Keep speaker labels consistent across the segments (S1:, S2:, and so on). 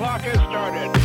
S1: clock has started.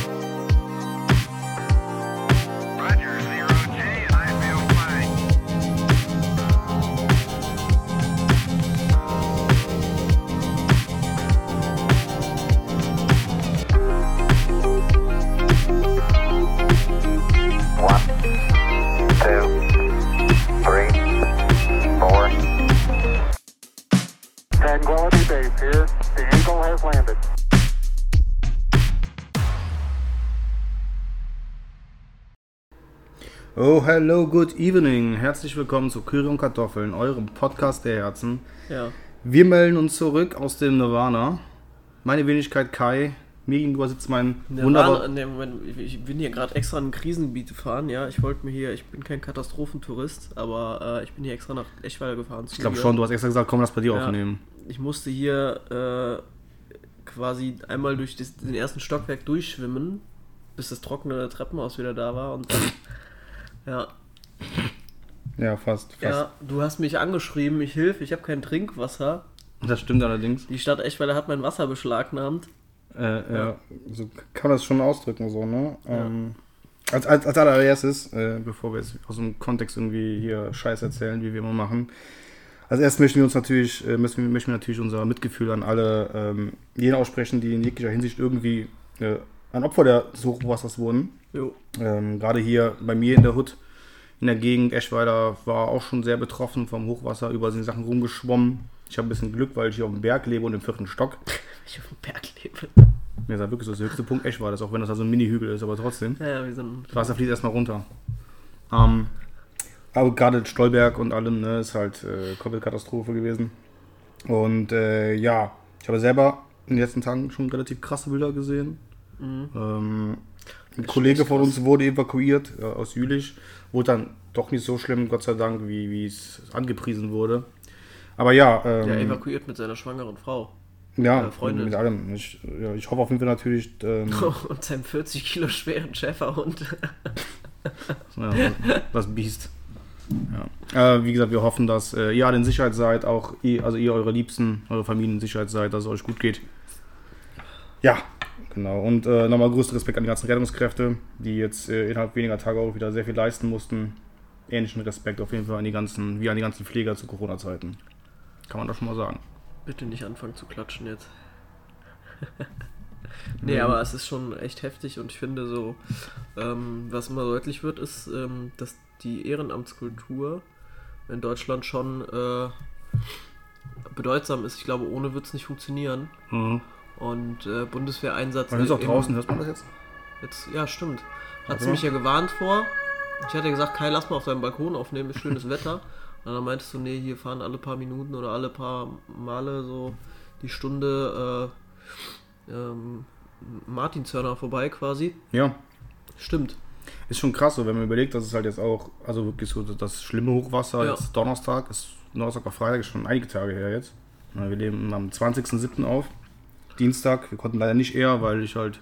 S2: Oh, hello, good evening. Herzlich willkommen zu Curry und Kartoffeln, eurem Podcast der Herzen.
S3: Ja.
S2: Wir melden uns zurück aus dem Nirvana. Meine Wenigkeit Kai. Mir gegenüber sitzt mein wunderbar.
S3: Wunderbar. Ne, Moment, ich- ich bin hier gerade extra in ein Krisengebiet gefahren, ja. Ich wollte mir hier, ich bin kein Katastrophentourist, aber äh, ich bin hier extra nach Eschweiler gefahren.
S2: Ich glaube schon, du hast extra gesagt, komm, lass bei dir
S3: Ja.
S2: aufnehmen.
S3: Ich musste hier äh, quasi einmal durch das, den ersten Stockwerk durchschwimmen, bis das trockene Treppenhaus wieder da war und dann. Ja,
S2: Ja, fast. fast.
S3: ja, du hast mich angeschrieben, ich hilf, ich habe kein Trinkwasser.
S2: Das stimmt allerdings.
S3: Die Stadt Eschweiler hat mein Wasser beschlagnahmt.
S2: Äh, ja. So kann man das schon ausdrücken, so, ne? Ähm, als, als, als allererstes, äh, bevor wir jetzt aus dem Kontext irgendwie hier Scheiß erzählen, wie wir immer machen. Als erstes möchten wir uns natürlich, äh, müssen wir, möchten wir natürlich unser Mitgefühl an alle ähm, jene aussprechen, die in jeglicher Hinsicht irgendwie äh, ein Opfer der des Hochwassers wurden. Ähm, Gerade hier bei mir in der Hut, in der Gegend, Eschweiler war auch schon sehr betroffen vom Hochwasser, über sind Sachen rumgeschwommen. Ich habe ein bisschen Glück, weil ich hier auf dem Berg lebe und im vierten Stock.
S3: Ich auf dem Berg lebe.
S2: Mir ist ja wirklich so, das der höchste Punkt Eschweiler ist, auch wenn das da so ein Mini-Hügel ist, aber trotzdem.
S3: Ja, ja, wir sind.
S2: Das Wasser fließt erstmal runter. Ähm, aber gerade Stolberg und allem, ne, ist halt äh, komplett Katastrophe gewesen. Und äh, ja, ich habe selber in den letzten Tagen schon relativ krasse Bilder gesehen. Ähm, ein Kollege von uns wurde evakuiert äh, aus Jülich. Wurde dann doch nicht so schlimm, Gott sei Dank, wie es angepriesen wurde. Aber ja, ähm,
S3: Ja, evakuiert mit seiner schwangeren Frau.
S2: ja
S3: äh, Freundin.
S2: mit allem. Ich, ja, ich hoffe auf jeden Fall natürlich, ähm,
S3: Und seinem 40 Kilo schweren Schäferhund.
S2: Ja, das Biest. Ja. Äh, wie gesagt, wir hoffen, dass äh, ihr alle in Sicherheit seid, auch ihr, also ihr, eure Liebsten, eure Familien in Sicherheit seid, dass es euch gut geht. Ja, genau. Und äh, nochmal größten Respekt an die ganzen Rettungskräfte, die jetzt äh, innerhalb weniger Tage auch wieder sehr viel leisten mussten. Ähnlichen Respekt auf jeden Fall an die ganzen, wie an die ganzen Pfleger zu Corona-Zeiten. Kann man doch schon mal sagen.
S3: Bitte nicht anfangen zu klatschen jetzt. nee, aber es ist schon echt heftig und ich finde so, ähm, was immer deutlich wird, ist, ähm, dass die Ehrenamtskultur in Deutschland schon äh, bedeutsam ist. Ich glaube, ohne wird es nicht funktionieren.
S2: Mhm.
S3: Und äh, Bundeswehreinsatz.
S2: Man ist auch draußen, hört man das jetzt?
S3: Jetzt, ja, stimmt. Hat sie mich ja gewarnt vor. Ich hatte gesagt, Kai, lass mal auf deinem Balkon aufnehmen, ist schönes Wetter. Und dann meintest du, nee, hier fahren alle paar Minuten oder alle paar Male so die Stunde äh, ähm, Martinshörner vorbei quasi.
S2: Ja.
S3: Stimmt.
S2: Ist schon krass, so wenn man überlegt, dass es halt jetzt auch, also wirklich so das schlimme Hochwasser,
S3: Ja.
S2: jetzt Donnerstag, ist Donnerstag auf Freitag, ist schon einige Tage her jetzt. Wir nehmen am 20.07. auf, Dienstag. Wir konnten leider nicht eher, weil ich halt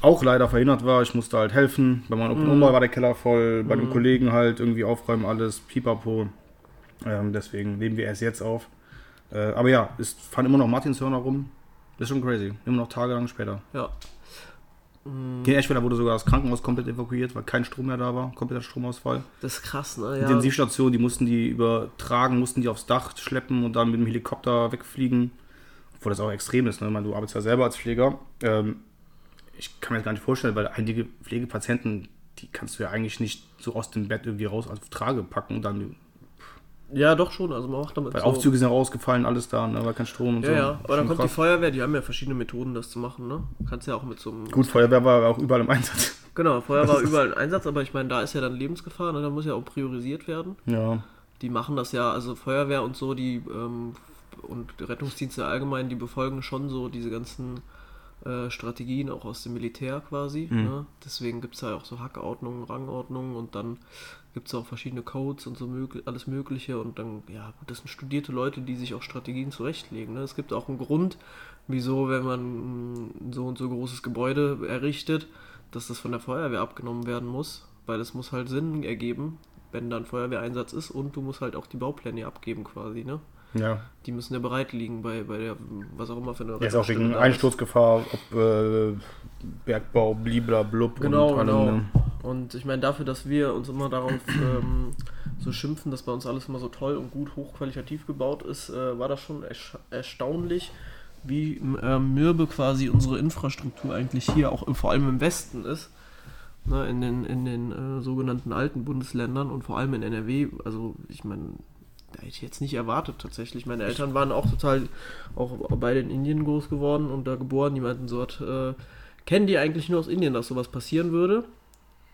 S2: auch leider verhindert war. Ich musste halt helfen. Bei meinem Open Umbau war der Keller voll, bei den Kollegen halt irgendwie aufräumen, alles, pipapo. Ähm, deswegen nehmen wir erst jetzt auf. Äh, aber ja, es fahren immer noch Martinshörner rum. Ist schon crazy. Immer noch tagelang später.
S3: Ja.
S2: In Eschweiler wurde sogar das Krankenhaus komplett evakuiert, weil kein Strom mehr da war. Kompletter Stromausfall.
S3: Das ist krass, ne? Ja.
S2: Intensivstation, die mussten die übertragen, mussten die aufs Dach schleppen und dann mit dem Helikopter wegfliegen. Obwohl das auch extrem ist, ne? Ich meine, du arbeitest ja selber als Pfleger. Ähm, ich kann mir das gar nicht vorstellen, weil einige Pflegepatienten, die kannst du ja eigentlich nicht so aus dem Bett irgendwie raus auf Trage packen und dann.
S3: ja, doch schon. Also man macht damit
S2: Weil
S3: so.
S2: Aufzüge sind rausgefallen, alles da, ne? war kein Strom und
S3: Ja,
S2: so.
S3: ja. Aber dann kommt die
S2: krass.
S3: Feuerwehr, die haben ja verschiedene Methoden, das zu machen, ne? Kannst ja auch mit so einem.
S2: Gut, Feuerwehr war auch überall im Einsatz.
S3: Genau, Feuer war überall ein Einsatz, aber ich meine, da ist ja dann Lebensgefahr, ne? Da muss ja auch priorisiert werden.
S2: Ja.
S3: Die machen das ja, also Feuerwehr und so, die ähm, und Rettungsdienste allgemein, die befolgen schon so diese ganzen äh, Strategien auch aus dem Militär quasi. Ne? Deswegen gibt es ja auch so Hackordnungen, Rangordnungen und dann gibt es auch verschiedene Codes und so mög alles Mögliche und dann, ja, das sind studierte Leute, die sich auch Strategien zurechtlegen. Ne? Es gibt auch einen Grund, wieso, wenn man ein so und so großes Gebäude errichtet, dass das von der Feuerwehr abgenommen werden muss, weil es muss halt Sinn ergeben, wenn dann Feuerwehreinsatz ist und du musst halt auch die Baupläne abgeben quasi, ne?
S2: Ja.
S3: Die müssen ja bereit liegen bei, bei der, was auch immer für eine
S2: Er ist auch wegen. Einsturzgefahr, ob äh, Bergbau, bliblablub
S3: Genau,
S2: und allem,
S3: genau.
S2: ne?
S3: Und ich meine, dafür, dass wir uns immer darauf ähm, so schimpfen, dass bei uns alles immer so toll und gut hochqualitativ gebaut ist, äh, war das schon erstaunlich, wie ähm, mürbe quasi unsere Infrastruktur eigentlich hier auch vor allem im Westen ist. Ne, in den, in den äh, sogenannten alten Bundesländern und vor allem in NRW. Also, ich meine, da hätte ich jetzt nicht erwartet tatsächlich. Meine Eltern waren auch total, auch beide in Indien groß geworden und da geboren. Die meinten so, hat, äh, kennen die eigentlich nur aus Indien, dass sowas passieren würde?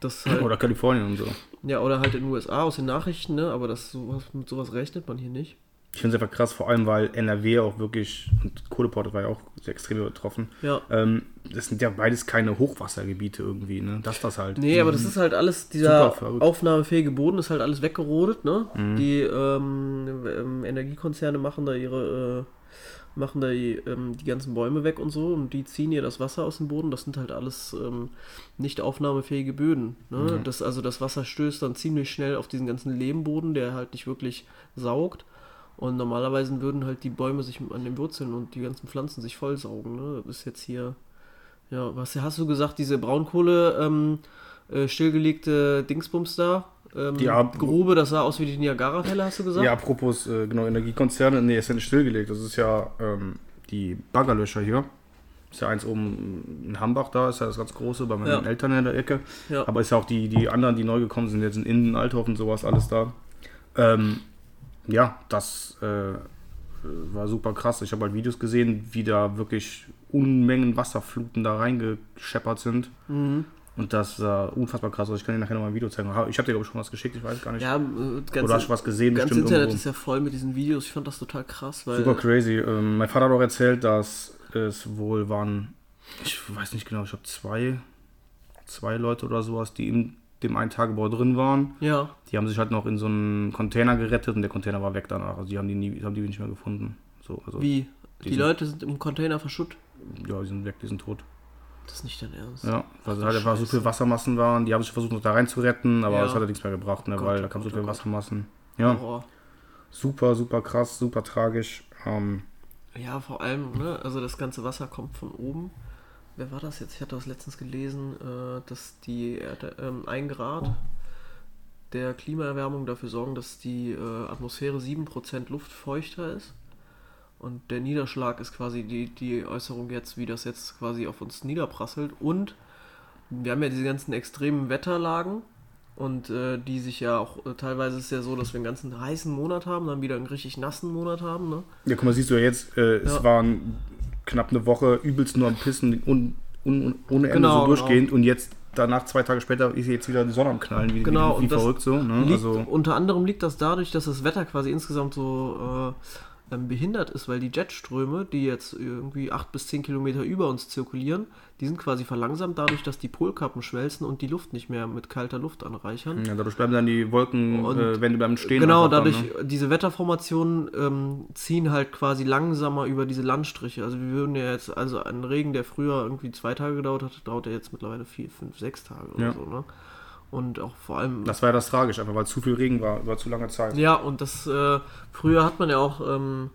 S3: Das halt,
S2: Oder Kalifornien und so.
S3: ja, oder halt in den USA aus den Nachrichten, ne? Aber das sowas, mit sowas rechnet man hier nicht.
S2: Ich finde es einfach krass, vor allem weil NRW auch wirklich, und Kohleport war ja auch sehr extrem betroffen.
S3: Ja.
S2: Ähm, das sind ja beides keine Hochwassergebiete irgendwie, ne? Das das halt.
S3: Nee, aber das ist halt alles, dieser aufnahmefähige Boden ist halt alles weggerodet, ne?
S2: Mhm.
S3: Die ähm, ähm, Energiekonzerne machen da ihre, äh, machen da die, ähm, die ganzen Bäume weg und so und die ziehen ihr das Wasser aus dem Boden. Das sind halt alles ähm, nicht aufnahmefähige Böden. Ne? Das, also das Wasser stößt dann ziemlich schnell auf diesen ganzen Lehmboden, der halt nicht wirklich saugt. Und normalerweise würden halt die Bäume sich an den Wurzeln und die ganzen Pflanzen sich vollsaugen. Ne? Das ist jetzt hier. Ja, was hast du gesagt? Diese Braunkohle ähm, äh, stillgelegte Dingsbums da? Ähm,
S2: Ja,
S3: Grube, das sah aus wie die Niagara-Fälle, hast du gesagt?
S2: Ja, apropos, äh, genau, Energiekonzerne, nee, ist ja nicht stillgelegt. Das ist ja ähm, die Baggerlöcher hier. Ist ja eins oben in Hambach da, ist ja das ganz große, bei meinen
S3: Ja.
S2: Eltern in der Ecke.
S3: Ja.
S2: Aber ist ja auch die, die anderen, die neu gekommen sind, jetzt in Innen, Althoff und sowas, alles da. Ähm, ja, das äh, war super krass. Ich habe halt Videos gesehen, wie da wirklich Unmengen Wasserfluten da reingescheppert sind.
S3: Mhm.
S2: Und das sah unfassbar krass aus. Ich kann dir nachher nochmal ein Video zeigen. Ich habe dir, glaube ich, schon was geschickt, ich weiß gar nicht.
S3: Ja, äh, ganz,
S2: Oder hast du was gesehen?
S3: ganz
S2: bestimmt
S3: Internet
S2: irgendwo.
S3: ist ja voll mit diesen Videos. Ich fand das total krass, weil.
S2: Super crazy. Ähm, mein Vater hat auch erzählt, dass es wohl waren, ich weiß nicht genau, ich glaube zwei, zwei Leute oder sowas, die in dem einen Tagebau drin waren.
S3: Ja,
S2: Die haben sich halt noch in so einen Container gerettet und der Container war weg danach. Also die haben die nie, haben die nicht mehr gefunden. So, also,
S3: wie? Die,
S2: Die sind-
S3: Leute sind im Container verschütt.
S2: Ja, die sind weg, die sind tot.
S3: Das ist nicht dein Ernst.
S2: Ja, weil
S3: du
S2: halt einfach so viele Wassermassen waren. Die haben sich versucht, noch da rein zu retten, aber
S3: Ja.
S2: das hat ja nichts mehr gebracht, ne,
S3: Gott,
S2: weil
S3: oh
S2: da kamen so
S3: Gott,
S2: viele
S3: oh Gott.
S2: Wassermassen. Ja,
S3: Horror.
S2: super, super krass, super tragisch. Ähm,
S3: Ja, vor allem, ne, also das ganze Wasser kommt von oben. Wer war das jetzt? Ich hatte das letztens gelesen, äh, dass die Erde, ähm, 1 Grad der Klimaerwärmung dafür sorgen, dass die äh, Atmosphäre 7% Luft feuchter ist. Und der Niederschlag ist quasi die, die Äußerung jetzt, wie das jetzt quasi auf uns niederprasselt. Und wir haben ja diese ganzen extremen Wetterlagen. Und äh, die sich ja auch, äh, teilweise ist es ja so, dass wir einen ganzen heißen Monat haben, dann wieder einen richtig nassen Monat haben, ne?
S2: Ja, guck mal, siehst du ja jetzt, äh, es
S3: Ja.
S2: waren knapp eine Woche übelst nur am Pissen un, un, un, ohne Ende
S3: Genau,
S2: so durchgehend und jetzt danach zwei Tage später ist jetzt wieder die Sonne am Knallen, wie,
S3: Genau,
S2: wie, wie
S3: und
S2: verrückt so. Ne?
S3: Liegt,
S2: Also,
S3: unter anderem liegt das dadurch, dass das Wetter quasi insgesamt so äh, ähm, behindert ist, weil die Jetströme, die jetzt irgendwie 8 bis 10 Kilometer über uns zirkulieren, die sind quasi verlangsamt dadurch, dass die Polkappen schmelzen und die Luft nicht mehr mit kalter Luft anreichern.
S2: ja, dadurch bleiben dann die Wolken,
S3: Und
S2: äh, wenn du beim Stehen
S3: genau,
S2: dann,
S3: dadurch,
S2: ne?
S3: diese Wetterformationen ähm, ziehen halt quasi langsamer über diese Landstriche. Also wir würden ja jetzt, also ein Regen, der früher irgendwie zwei Tage gedauert hat, dauert ja jetzt mittlerweile vier, fünf, sechs Tage oder
S2: Ja.
S3: so, ne? Und auch vor allem
S2: Das war ja das tragisch, einfach weil zu viel Regen war über zu lange Zeit.
S3: Ja, und das äh, früher hat man ja auch ähm,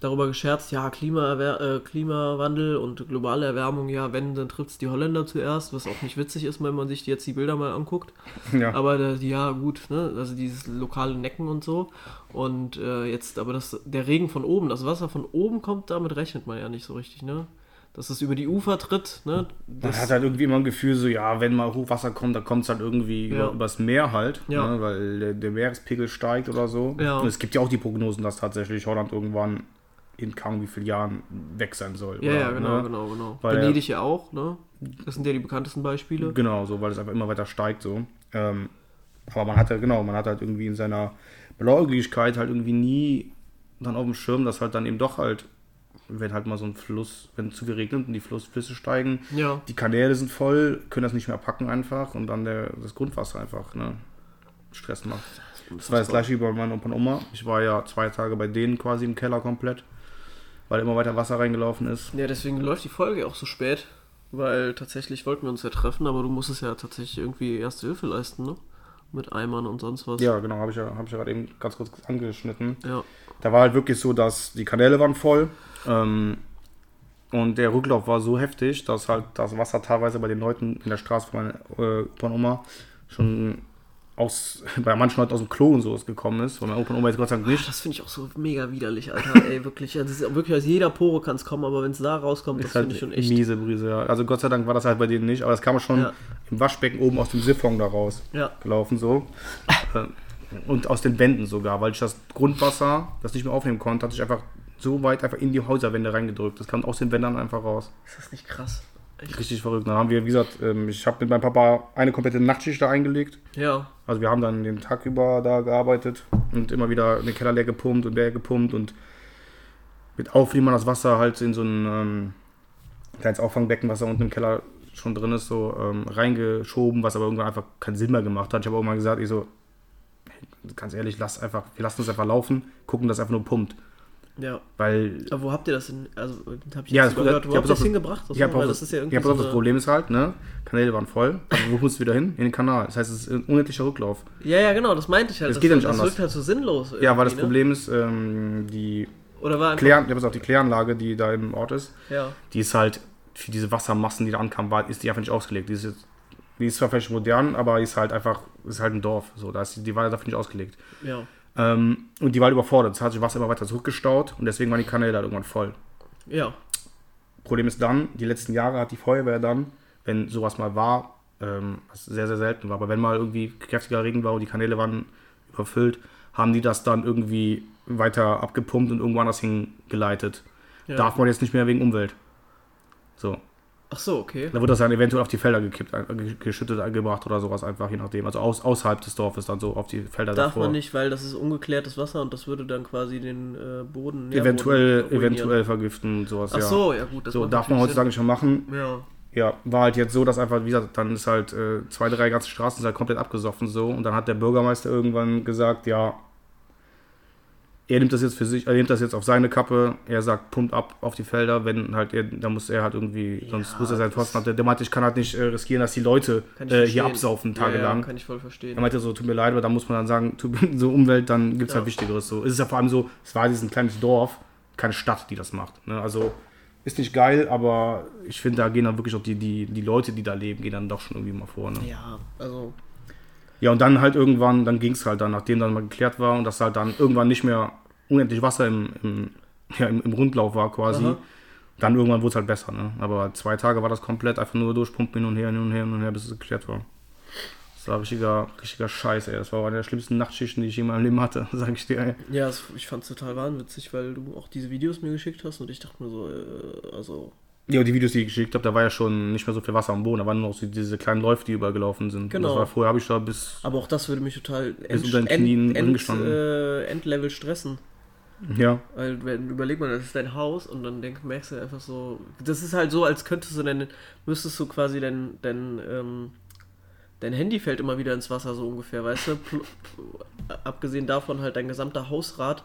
S3: darüber gescherzt, ja, Klimaerwer äh, Klimawandel und globale Erwärmung, ja, wenn, dann trifft es die Holländer zuerst, was auch nicht witzig ist, wenn man sich jetzt die Bilder mal anguckt.
S2: Ja.
S3: Aber da, ja, gut, ne? Also dieses lokale Necken und so. Und äh, jetzt, aber das, der Regen von oben, das Wasser von oben kommt, damit rechnet man ja nicht so richtig, ne? Dass es über die Ufer tritt, ne?
S2: Man hat halt irgendwie immer ein Gefühl, so, ja, wenn mal Hochwasser kommt, dann kommt es halt irgendwie
S3: Ja.
S2: über, übers Meer halt,
S3: Ja.
S2: ne, weil der, der Meerespegel steigt oder so.
S3: Ja.
S2: Und es gibt ja auch die Prognosen, dass tatsächlich Holland irgendwann in kaum wie vielen Jahren weg sein soll.
S3: ja,
S2: oder,
S3: ja, genau,
S2: ne?
S3: genau, genau.
S2: Weil-
S3: Venedig ja auch, ne? Das sind ja die bekanntesten Beispiele.
S2: Genau, so, weil es einfach immer weiter steigt so. Ähm, aber man hat ja, genau, man hat halt irgendwie in seiner Blauäugigkeit halt irgendwie nie dann auf dem Schirm, dass halt dann eben doch halt, wenn halt mal so ein Fluss, wenn zu viel regnet und die Fluss, Flüsse steigen,
S3: Ja.
S2: die Kanäle sind voll, können das nicht mehr packen einfach und dann der, das Grundwasser einfach ne, Stress macht. Das war das gleiche wie bei meinem Opa und Oma. Ich war ja zwei Tage bei denen quasi im Keller komplett, weil immer weiter Wasser reingelaufen ist.
S3: Ja, deswegen läuft die Folge auch so spät, weil tatsächlich wollten wir uns ja treffen, aber du musstest ja tatsächlich irgendwie Erste Hilfe leisten, ne? Mit Eimern und sonst was.
S2: Ja, genau, habe ich, ja, hab ich ja gerade eben ganz kurz angeschnitten.
S3: Ja.
S2: Da war halt wirklich so, dass die Kanäle waren voll. Ähm, und der Rücklauf war so heftig, dass halt das Wasser teilweise bei den Leuten in der Straße von meiner äh, Oma schon aus, bei manchen Leuten aus dem Klo und so gekommen ist. Bei meiner Opa und Oma jetzt Gott sei Dank nicht.
S3: Das finde ich auch so mega widerlich, Alter. Ey, wirklich. Also, es ist wirklich aus jeder Pore kann es kommen, aber wenn es da rauskommt, das
S2: Ist halt
S3: finde ich schon echt.
S2: miese Brise, ja. Also Gott sei Dank war das halt bei denen nicht, aber das kam schon
S3: Ja.
S2: im Waschbecken oben aus dem Siphon da raus
S3: Ja.
S2: gelaufen so. Äh, und aus den Wänden sogar, weil ich das Grundwasser, das nicht mehr aufnehmen konnte, hat sich einfach so weit einfach in die Häuserwände reingedrückt. Das kam aus den Wänden einfach raus.
S3: Ist das nicht krass? Echt?
S2: Richtig verrückt. Dann haben wir, wie gesagt, ähm, ich habe mit meinem Papa eine komplette Nachtschicht da eingelegt.
S3: Ja.
S2: Also wir haben dann den Tag über da gearbeitet und immer wieder den Keller leer gepumpt und leer gepumpt und mit Aufliefern das Wasser halt in so ein ähm, kleines Auffangbecken, was da unten im Keller schon drin ist, so ähm, reingeschoben, was aber irgendwann einfach keinen Sinn mehr gemacht hat. Ich habe auch mal gesagt, ich so, ganz ehrlich, lass einfach, wir lassen es einfach laufen, gucken, dass es einfach nur pumpt.
S3: Ja.
S2: Weil
S3: Aber wo habt ihr das denn? Also, hab ich
S2: Ja, das-
S3: gehört, wo
S2: ja,
S3: habt ihr das hingebracht? Das,
S2: Ja,
S3: weil
S2: pass auf,
S3: das ist ja
S2: pass auf,
S3: so
S2: das Problem ist halt, ne? Kanäle waren voll. Aber wo musst du wieder hin? In den Kanal. Das heißt, es ist ein unendlicher Rücklauf.
S3: Ja, ja, genau, das meinte ich halt.
S2: Das geht ja nicht
S3: das
S2: anders.
S3: wirkt halt so sinnlos.
S2: Ja, weil das
S3: irgendwie,
S2: Problem ist, ähm, die
S3: Ne? Oder war.
S2: Klären, ja, pass auf, die Kläranlage, die da im Ort ist,
S3: Ja.
S2: die ist halt für diese Wassermassen, die da ankamen, war, ist die einfach nicht ausgelegt. Die ist, jetzt, die ist zwar vielleicht modern, aber ist halt einfach, ist halt ein Dorf. So, da ist die, die war dafür nicht ausgelegt.
S3: Ja.
S2: Ähm, und die war halt überfordert. Es hat sich Wasser immer weiter zurückgestaut und deswegen waren die Kanäle halt irgendwann voll.
S3: Ja.
S2: Problem ist dann, die letzten Jahre hat die Feuerwehr dann, wenn sowas mal war, ähm, was sehr, sehr selten war, aber wenn mal irgendwie kräftiger Regen war und die Kanäle waren überfüllt, haben die das dann irgendwie weiter abgepumpt und irgendwo anders hingeleitet.
S3: ja.
S2: Darf man jetzt nicht mehr wegen Umwelt. So.
S3: Ach so, okay.
S2: Da wird das dann eventuell auf die Felder gekippt, ge- geschüttet, eingebracht oder sowas einfach, je nachdem. Also aus, außerhalb des Dorfes dann so auf die Felder
S3: Darf
S2: davor.
S3: man nicht, weil das ist ungeklärtes Wasser und das würde dann quasi den äh, Boden.
S2: Eventuell,
S3: ruinieren.
S2: eventuell vergiften und sowas,
S3: Ach
S2: ja.
S3: so, ja gut. Das
S2: so, darf man heutzutage schon machen.
S3: Ja.
S2: Ja, war halt jetzt so, dass einfach, wie gesagt, dann ist halt äh, zwei, drei ganze Straßen sind halt komplett abgesoffen so. Und dann hat der Bürgermeister irgendwann gesagt, ja, er nimmt das jetzt für sich, er nimmt das jetzt auf seine Kappe, er sagt, pumpt ab auf die Felder, wenn halt er, da muss er halt irgendwie, sonst
S3: Ja,
S2: muss er seinen Posten haben. Der, der meinte, ich kann halt nicht äh, riskieren, dass die Leute äh, hier absaufen tagelang.
S3: Ja, kann ich voll verstehen.
S2: Er meinte so, tut mir leid, aber da muss man dann sagen, tut, so Umwelt, dann gibt es
S3: Ja.
S2: halt Wichtigeres. So. Es ist ja vor allem so, es war dieses kleines Dorf, keine Stadt, die das macht. Ne? Also ist nicht geil, aber ich finde, da gehen dann wirklich auch die, die, die Leute, die da leben, gehen dann doch schon irgendwie mal vor. Ne?
S3: Ja, also.
S2: Ja, und dann halt irgendwann, dann ging es halt dann, nachdem dann mal geklärt war und dass halt dann irgendwann nicht mehr unendlich Wasser im, im, ja, im, im Rundlauf war quasi.
S3: Aha.
S2: Dann irgendwann wurde es halt besser. Ne? Aber zwei Tage war das komplett einfach nur durchpumpen hin und her, hin und her, hin und her, bis es geklärt war. Das war richtiger, richtiger Scheiß, ey. Das war eine der schlimmsten Nachtschichten, die ich je in meinem Leben hatte, sag ich dir, ey.
S3: Ja, das, ich fand es total wahnwitzig, weil du auch diese Videos mir geschickt hast und ich dachte mir so, äh, also.
S2: Ja, und die Videos, die ich geschickt habe, da war ja schon nicht mehr so viel Wasser am Boden. Da waren nur noch so diese kleinen Läufe, die überall gelaufen sind.
S3: Genau.
S2: War vorher, habe ich da bis.
S3: Aber auch das würde mich total
S2: Bis unter den Knien
S3: end,
S2: gestanden.
S3: äh, Endlevel stressen.
S2: Ja.
S3: Weil, wenn, überleg mal, das ist dein Haus und dann denk, merkst du einfach so. Das ist halt so, als könntest du dein, müsstest du quasi dein, dein, ähm, dein Handy fällt immer wieder ins Wasser, so ungefähr, weißt du? Pl abgesehen davon halt dein gesamter Hausrat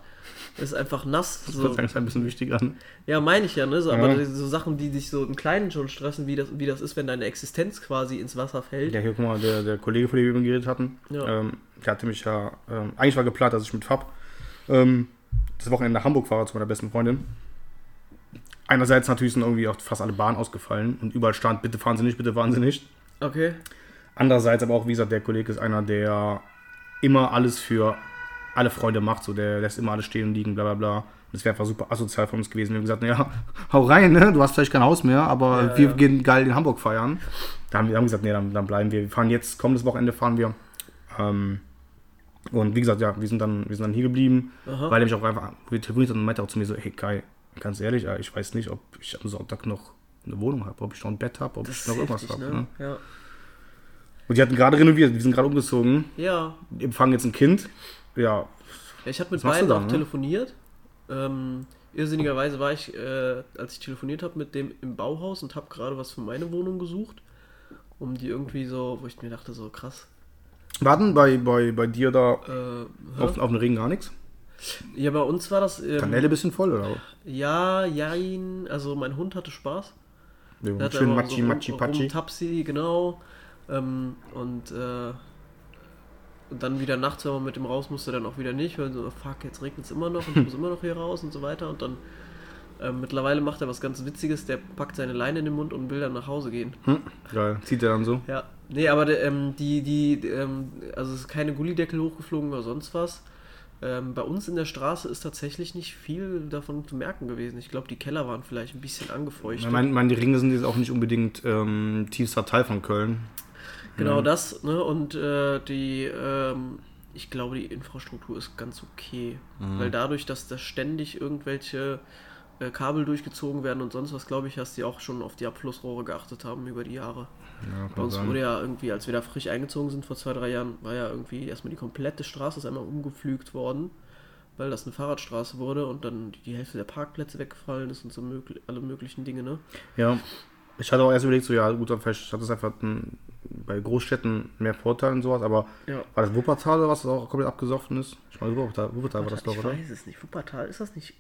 S3: ist einfach nass.
S2: Das
S3: So.
S2: fängt ein bisschen wichtig an.
S3: Ja, meine ich ja, ne? So,
S2: Ja.
S3: Aber so Sachen, die dich so im Kleinen schon stressen, wie das, wie das ist, wenn deine Existenz quasi ins Wasser fällt.
S2: Ja, hier, guck mal, der, der Kollege, von dem wir eben geredet hatten,
S3: Ja.
S2: ähm, der hatte mich ja, ähm, eigentlich war geplant, dass ich mit Fab ähm, das Wochenende nach Hamburg fahre zu meiner besten Freundin. Einerseits natürlich sind irgendwie auch fast alle Bahnen ausgefallen und überall stand, bitte fahren Sie nicht, bitte fahren Sie nicht.
S3: Okay.
S2: Andererseits aber auch, wie gesagt, der Kollege ist einer, der immer alles für alle Freunde macht, so der lässt immer alles stehen und liegen, bla bla bla. Das wäre einfach super asozial von uns gewesen. Wir haben gesagt, naja, hau rein, ne? Du hast vielleicht kein Haus mehr, aber
S3: Ja,
S2: wir
S3: ja.
S2: gehen geil in Hamburg feiern. Da haben wir haben gesagt, nee, dann, dann bleiben wir. Wir fahren jetzt, kommendes Wochenende fahren wir. Ähm, und wie gesagt, ja, wir sind dann, wir sind dann hier geblieben,
S3: Aha.
S2: weil er mich auch einfach, wir telefoniert und meinte auch zu mir so, hey Kai, ganz ehrlich, ich weiß nicht, ob ich am Sonntag noch eine Wohnung habe, ob ich noch ein Bett habe, ob
S3: Das
S2: ich noch irgendwas habe.
S3: ne?
S2: Ne?
S3: Ja.
S2: Und die hatten gerade renoviert, wir sind gerade umgezogen,
S3: Ja.
S2: die empfangen jetzt ein Kind. Ja,
S3: ich habe mit beiden
S2: da,
S3: auch
S2: ne?
S3: telefoniert. Ähm, irrsinnigerweise war ich, äh, als ich telefoniert habe, mit dem im Bauhaus und habe gerade was für meine Wohnung gesucht. Um die irgendwie so, wo ich mir dachte, so krass.
S2: warten bei, bei, bei dir da
S3: Äh,
S2: auf, auf den Regen gar nichts?
S3: ja, bei uns war das. Ähm,
S2: Kanäle ein bisschen voll, oder?
S3: Ja, jein. Also mein Hund hatte Spaß.
S2: Ja, schön Matschi,
S3: so
S2: Matschi, Patschi.
S3: Tapsi, genau. Ähm, und äh, und dann wieder nachts, wenn man mit dem raus musste, dann auch wieder nicht, weil so, fuck, jetzt regnet es immer noch und ich muss immer noch hier raus und so weiter. Und dann ähm, mittlerweile macht er was ganz Witziges, der packt seine Leine in den Mund und will dann nach Hause gehen.
S2: Hm, geil. Zieht er dann so?
S3: Ja, nee, aber ähm, die, die, ähm, also es ist keine Gullideckel hochgeflogen oder sonst was. Ähm, bei uns in der Straße ist tatsächlich nicht viel davon zu merken gewesen. Ich glaube, die Keller waren vielleicht ein bisschen angefeuchtet.
S2: Ich meine, mein, die Ringe sind jetzt auch nicht unbedingt ähm, tiefster Teil von Köln.
S3: Genau
S2: Ja.
S3: das, ne? Und äh, die, ähm, ich glaube, die Infrastruktur ist ganz okay.
S2: Mhm.
S3: Weil dadurch, dass da ständig irgendwelche äh, Kabel durchgezogen werden und sonst was, glaube ich, dass die auch schon auf die Abflussrohre geachtet haben über die Jahre.
S2: Ja,
S3: Bei uns
S2: sein.
S3: wurde ja irgendwie, als wir da frisch eingezogen sind vor zwei, drei Jahren, war ja irgendwie erstmal die komplette Straße ist einmal umgepflügt worden, weil das eine Fahrradstraße wurde und dann die, die Hälfte der Parkplätze weggefallen ist und so möglich, alle möglichen Dinge, ne?
S2: Ja, ich hatte auch erst überlegt, so ja, gut, dann vielleicht hat es einfach ein, bei Großstädten mehr Vorteile und sowas, aber
S3: Ja.
S2: war das Wuppertal oder was, das auch komplett abgesoffen ist? Ich meine, Wuppertal, Wuppertal war das
S3: ich
S2: doch, oder?
S3: weiß es nicht. Wuppertal, ist das nicht?